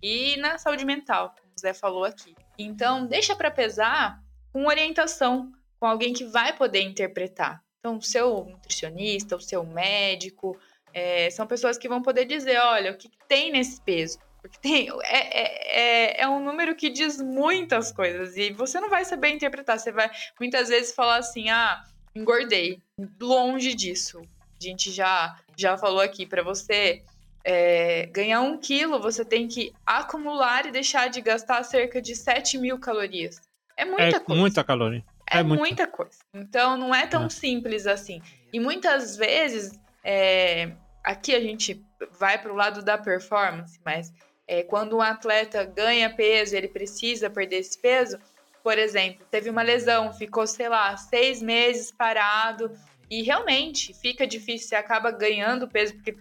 e na saúde mental, como o Zé falou aqui. Então, deixa para pesar com orientação, com alguém que vai poder interpretar. Então, o seu nutricionista, o seu médico, é, são pessoas que vão poder dizer, olha, o que tem nesse peso? Porque tem, é, é, é, é um número que diz muitas coisas e você não vai saber interpretar. Você vai muitas vezes falar assim, ah, engordei. Longe disso. A gente já, já falou aqui para você é, ganhar um quilo, você tem que acumular e deixar de gastar cerca de 7 mil calorias. É muita é coisa. Muita caloria. É, é muita. muita. coisa. Então não é tão é. simples assim. E muitas vezes é, aqui a gente vai para o lado da performance, mas é, quando um atleta ganha peso, ele precisa perder esse peso. Por exemplo, teve uma lesão, ficou, sei lá, seis meses parado e realmente fica difícil, você acaba ganhando peso porque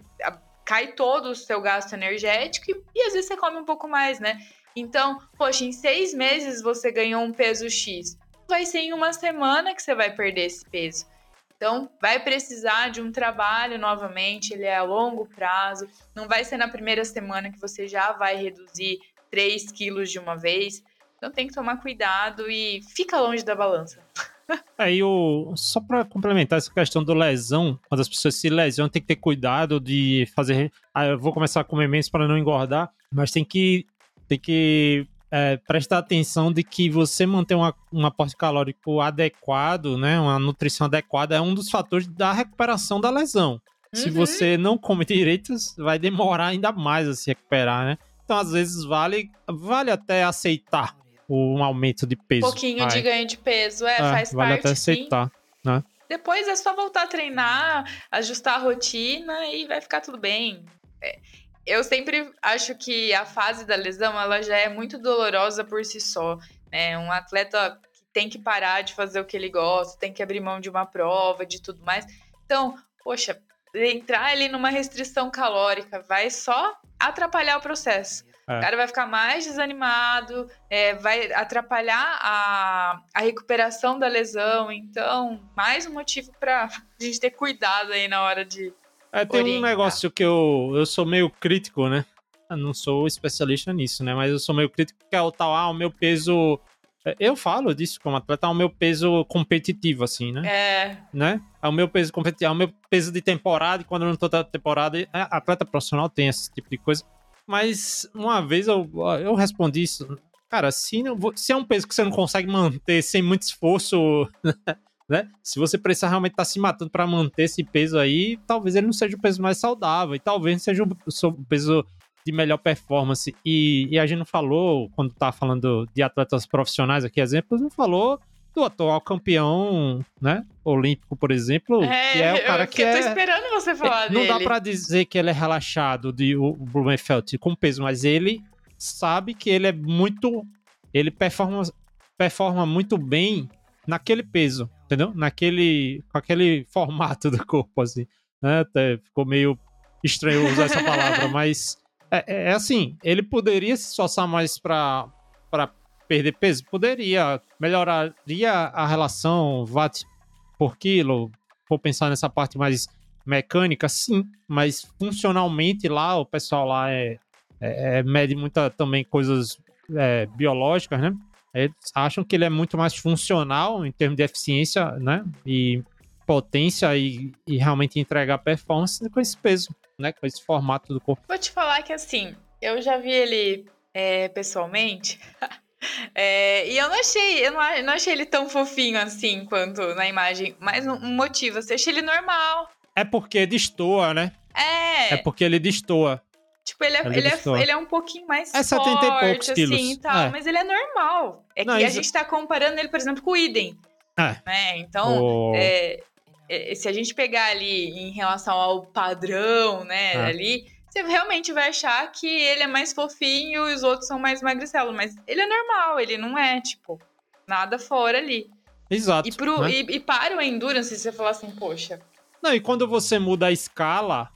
cai todo o seu gasto energético e, e às vezes você come um pouco mais, né? Então, poxa, em seis meses você ganhou um peso X. Vai ser em uma semana que você vai perder esse peso. Então, vai precisar de um trabalho novamente, ele é a longo prazo. Não vai ser na primeira semana que você já vai reduzir 3 quilos de uma vez. Então, tem que tomar cuidado e fica longe da balança. Aí, o... só para complementar essa questão do lesão, quando as pessoas se lesionam, tem que ter cuidado de fazer. Ah, eu vou começar a comer menos para não engordar, mas tem que, tem que é, prestar atenção de que você manter uma, um aporte calórico adequado, né, uma nutrição adequada, é um dos fatores da recuperação da lesão. Uhum. Se você não come direito, vai demorar ainda mais a se recuperar, né? Então, às vezes, vale, vale até aceitar um aumento de peso. Um pouquinho vai. de ganho de peso, é, é faz vale parte. Vale até aceitar, né? Depois é só voltar a treinar, ajustar a rotina e vai ficar tudo bem. É, eu sempre acho que a fase da lesão ela já é muito dolorosa por si só. Né? Um atleta que tem que parar de fazer o que ele gosta, tem que abrir mão de uma prova, de tudo mais. Então, poxa, entrar ali numa restrição calórica vai só atrapalhar o processo. É. O cara vai ficar mais desanimado, é, vai atrapalhar a, a recuperação da lesão. Então, mais um motivo para a gente ter cuidado aí na hora de, é, tem um negócio que eu, eu sou meio crítico, né? Eu não sou especialista nisso, né? Mas eu sou meio crítico que é o tal, ah, o meu peso. É, eu falo disso como atleta, é o meu peso competitivo, assim, né? É. Né? É o meu peso competitivo, é o meu peso de temporada, e quando eu não tô na temporada, atleta profissional tem esse tipo de coisa. Mas uma vez eu, eu respondi isso. Cara, se, não, se é um peso que você não consegue manter sem muito esforço, né? Se você precisar realmente estar tá se matando para manter esse peso aí, talvez ele não seja o peso mais saudável e talvez seja o peso de melhor performance. E, e a gente não falou, quando tá falando de atletas profissionais aqui, exemplos, não falou do atual campeão, né, olímpico, por exemplo, é, que é o cara eu, que eu tô é... esperando você falar Não dele. dá para dizer que ele é relaxado de o Blumenfeld com peso, mas ele sabe que ele é muito ele performa performa muito bem naquele peso entendeu? Naquele, com aquele formato do corpo, assim, né? Até ficou meio estranho usar essa palavra, mas é, é, é, assim, ele poderia se esforçar mais para perder peso? Poderia, melhoraria a relação watt por quilo, vou pensar nessa parte mais mecânica, sim, mas funcionalmente lá, o pessoal lá é, é, é mede muita também coisas é, biológicas, né? Eles acham que ele é muito mais funcional em termos de eficiência, né? E potência e, e realmente entregar performance com esse peso, né? Com esse formato do corpo. Vou te falar que assim, eu já vi ele é, pessoalmente. É, e eu não achei, eu não, não, achei ele tão fofinho assim quanto na imagem. Mas um, um motivo, você achei ele normal. É porque destoa, né? É. É porque ele destoa. Tipo, ele é, ele, é, ele é um pouquinho mais é forte, 70 e poucos assim, quilos. tal, é. mas ele é normal. É Não, que a gente tá comparando ele, por exemplo, com o Idem. É. Né? Então, oh. é, se a gente pegar ali em relação ao padrão, né, é. ali, você realmente vai achar que ele é mais fofinho e os outros são mais magricelos, mas ele é normal, ele não é, tipo, nada fora ali. Exato. E, pro, né? e, e para o Endurance, você falar assim, poxa... Não, e quando você muda a escala,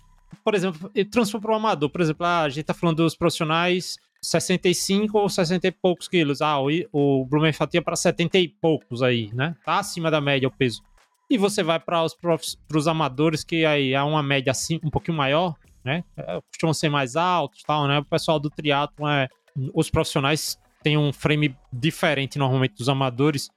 por exemplo, transforma para o amador. Por exemplo, ah, a gente tá falando dos profissionais 65 ou 60 e poucos quilos. Ah, o, o Blumenfeld tinha para 70 e poucos aí, né? Tá acima da média o peso. E você vai para os pros amadores, que aí há uma média assim, um pouquinho maior, né? É, costumam ser mais altos tal, né? O pessoal do triatlo é. Os profissionais têm um frame diferente normalmente dos amadores,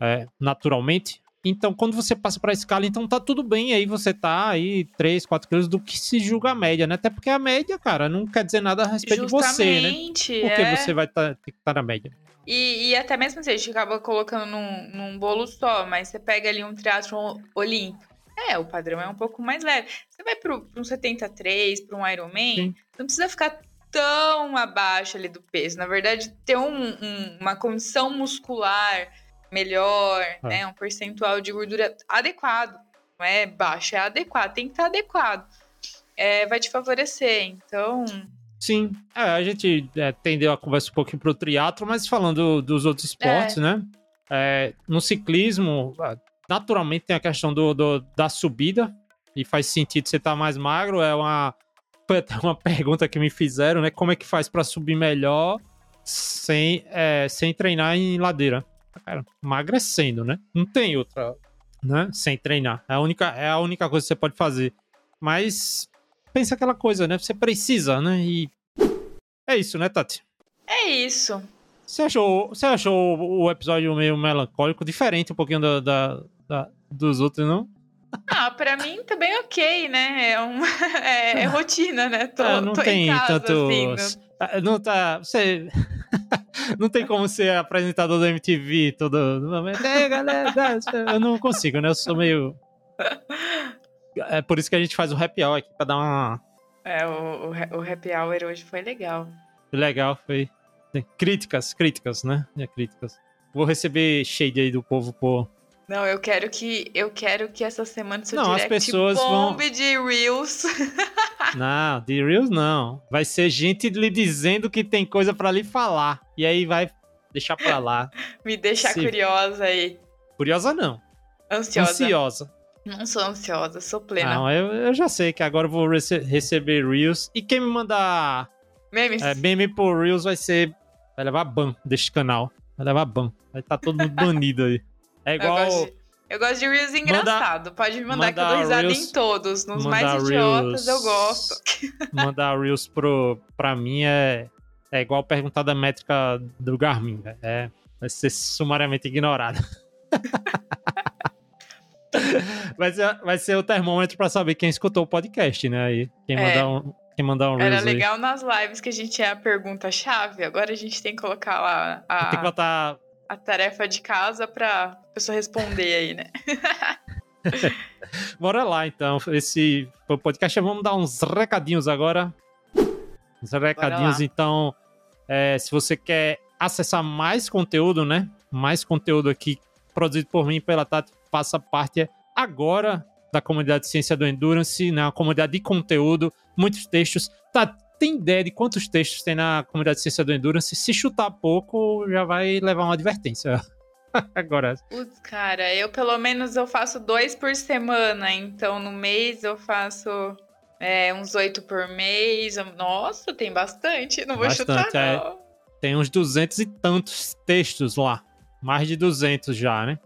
é, naturalmente. Então, quando você passa para a escala, então tá tudo bem. Aí você tá aí 3, 4 quilos do que se julga a média, né? Até porque a média, cara, não quer dizer nada a respeito Justamente, de você, né? Porque é... você vai tá, ter que estar tá na média. E, e, até mesmo assim, a gente acaba colocando num, num bolo só, mas você pega ali um triatlon olímpico. É, o padrão é um pouco mais leve. Você vai para um 73, para um Ironman, Sim. não precisa ficar tão abaixo ali do peso. Na verdade, ter um, um, uma condição muscular melhor, é. né? Um percentual de gordura adequado. Não é baixo, é adequado. Tem que estar adequado. É, vai te favorecer. Então. Sim, é, a gente é, tendeu a conversa um pouquinho pro triatlo, mas falando dos outros esportes, é. né? É, no ciclismo, naturalmente tem a questão do, do, da subida, e faz sentido você estar tá mais magro. É uma, foi até uma pergunta que me fizeram, né? Como é que faz para subir melhor sem, é, sem treinar em ladeira? Cara, emagrecendo, né? Não tem outra, né? Sem treinar. É a única, é a única coisa que você pode fazer. Mas pensa aquela coisa, né? Você precisa, né? E é isso, né, Tati? É isso. Você achou, você achou o episódio meio melancólico, diferente um pouquinho da, da, da dos outros, não? Ah, pra mim bem ok, né? É, é, é rotina, né? Tô, ah, não tô tem casa, tanto. Assim, não... não tá. Você. não tem como ser apresentador da MTV todo momento. É, galera, eu não consigo, né? Eu sou meio. É por isso que a gente faz o happy hour aqui, pra dar uma. É, o, o, o happy hour hoje foi legal. Legal, foi. Críticas, críticas, né? É, críticas. Vou receber shade aí do povo por não, eu quero que eu quero que essa semana seu não, as pessoas bombe vão... de Reels. Não, de Reels não. Vai ser gente lhe dizendo que tem coisa para lhe falar. E aí vai deixar pra lá. Me deixar Se... curiosa aí. Curiosa não. Ansiosa. Ansiosa. Não sou ansiosa, sou plena. Não, eu, eu já sei que agora eu vou rece receber Reels. E quem me mandar memes é, meme por Reels vai ser. Vai levar ban deste canal. Vai levar ban. Vai estar tá todo mundo banido aí. É igual. Eu gosto de, eu gosto de Reels engraçado. Manda, Pode me mandar que eu dou risada Reels, em todos. Nos mais idiotas eu gosto. Mandar Reels pro, pra mim é, é igual perguntar da métrica do Garmin. É, vai ser sumariamente ignorado. vai, ser, vai ser o termômetro pra saber quem escutou o podcast, né? Aí, quem é. mandar um. Quem mandar um Reels Era legal aí. nas lives que a gente tinha a pergunta-chave. Agora a gente tem que colocar lá. A... Tem que botar a tarefa de casa pra pessoa responder aí, né? Bora lá, então. Esse podcast, vamos dar uns recadinhos agora. Uns recadinhos, então. É, se você quer acessar mais conteúdo, né? Mais conteúdo aqui produzido por mim pela Tati, faça parte agora da comunidade de Ciência do Endurance, né? Uma comunidade de conteúdo, muitos textos. Tá, tem ideia de quantos textos tem na comunidade de ciência do Endurance? Se chutar pouco, já vai levar uma advertência. Agora. Putz, cara, eu pelo menos eu faço dois por semana, então no mês eu faço é, uns oito por mês. Nossa, tem bastante, não vou bastante, chutar é. não. Tem uns duzentos e tantos textos lá. Mais de duzentos já, né?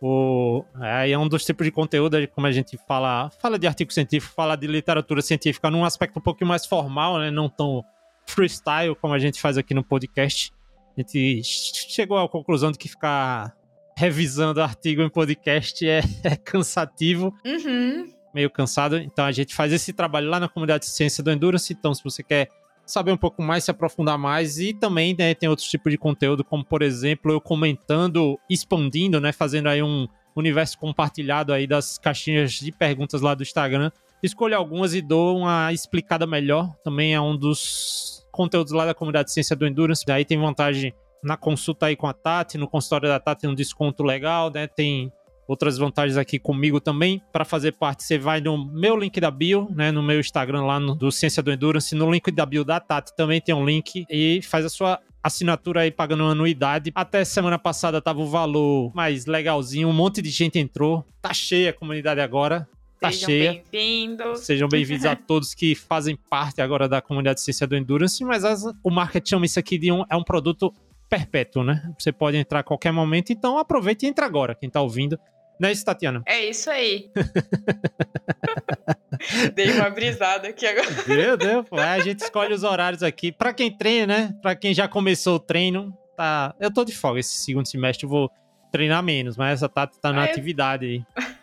O, é, é um dos tipos de conteúdo, como a gente fala, fala de artigo científico, fala de literatura científica num aspecto um pouquinho mais formal, né? Não tão freestyle como a gente faz aqui no podcast. A gente chegou à conclusão de que ficar revisando artigo em podcast é, é cansativo. Uhum. Meio cansado. Então a gente faz esse trabalho lá na comunidade de ciência do Endurance. Então, se você quer saber um pouco mais, se aprofundar mais e também né, tem outros tipos de conteúdo, como por exemplo eu comentando, expandindo, né, fazendo aí um universo compartilhado aí das caixinhas de perguntas lá do Instagram. Escolho algumas e dou uma explicada melhor. Também é um dos conteúdos lá da comunidade de Ciência do Endurance. Daí tem vantagem na consulta aí com a Tati, no consultório da Tati um desconto legal, né? Tem outras vantagens aqui comigo também. Para fazer parte, você vai no meu link da bio, né, no meu Instagram lá no, do Ciência do Endurance, no link da bio da Tati também tem um link e faz a sua assinatura aí pagando uma anuidade. Até semana passada tava o valor mais legalzinho, um monte de gente entrou. Tá cheia a comunidade agora. tá Sejam cheia. bem-vindos. Sejam bem-vindos a todos que fazem parte agora da comunidade de ciência do Endurance, mas as, o marketing chama isso aqui de um, é um produto perpétuo, né? Você pode entrar a qualquer momento, então aproveite e entre agora, quem tá ouvindo. Não é isso, Tatiana? É isso aí. Dei uma brisada aqui agora. Meu Deus, pô. a gente escolhe os horários aqui. Pra quem treina, né? Pra quem já começou o treino, tá. Eu tô de folga esse segundo semestre, eu vou treinar menos, mas essa Tati tá na eu- atividade aí.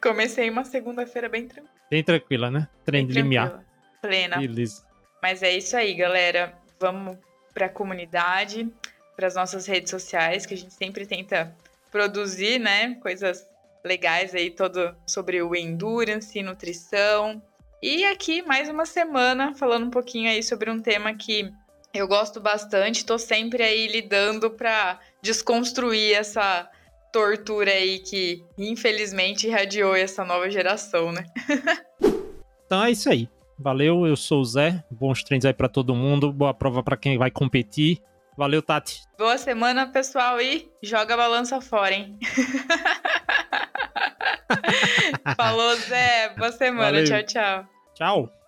Comecei uma segunda-feira bem tranquila. Bem tranquila, né? Treino de limiar. Plena. Beleza. Mas é isso aí, galera. Vamos para a comunidade, para as nossas redes sociais, que a gente sempre tenta produzir, né? Coisas legais aí, todo sobre o endurance, nutrição. E aqui mais uma semana falando um pouquinho aí sobre um tema que eu gosto bastante. Tô sempre aí lidando para desconstruir essa tortura aí que infelizmente irradiou essa nova geração, né? Então é isso aí. Valeu, eu sou o Zé. Bons treinos aí pra todo mundo. Boa prova pra quem vai competir. Valeu, Tati. Boa semana, pessoal, e joga a balança fora, hein? Falou, Zé. Boa semana. Valeu. Tchau, tchau. Tchau.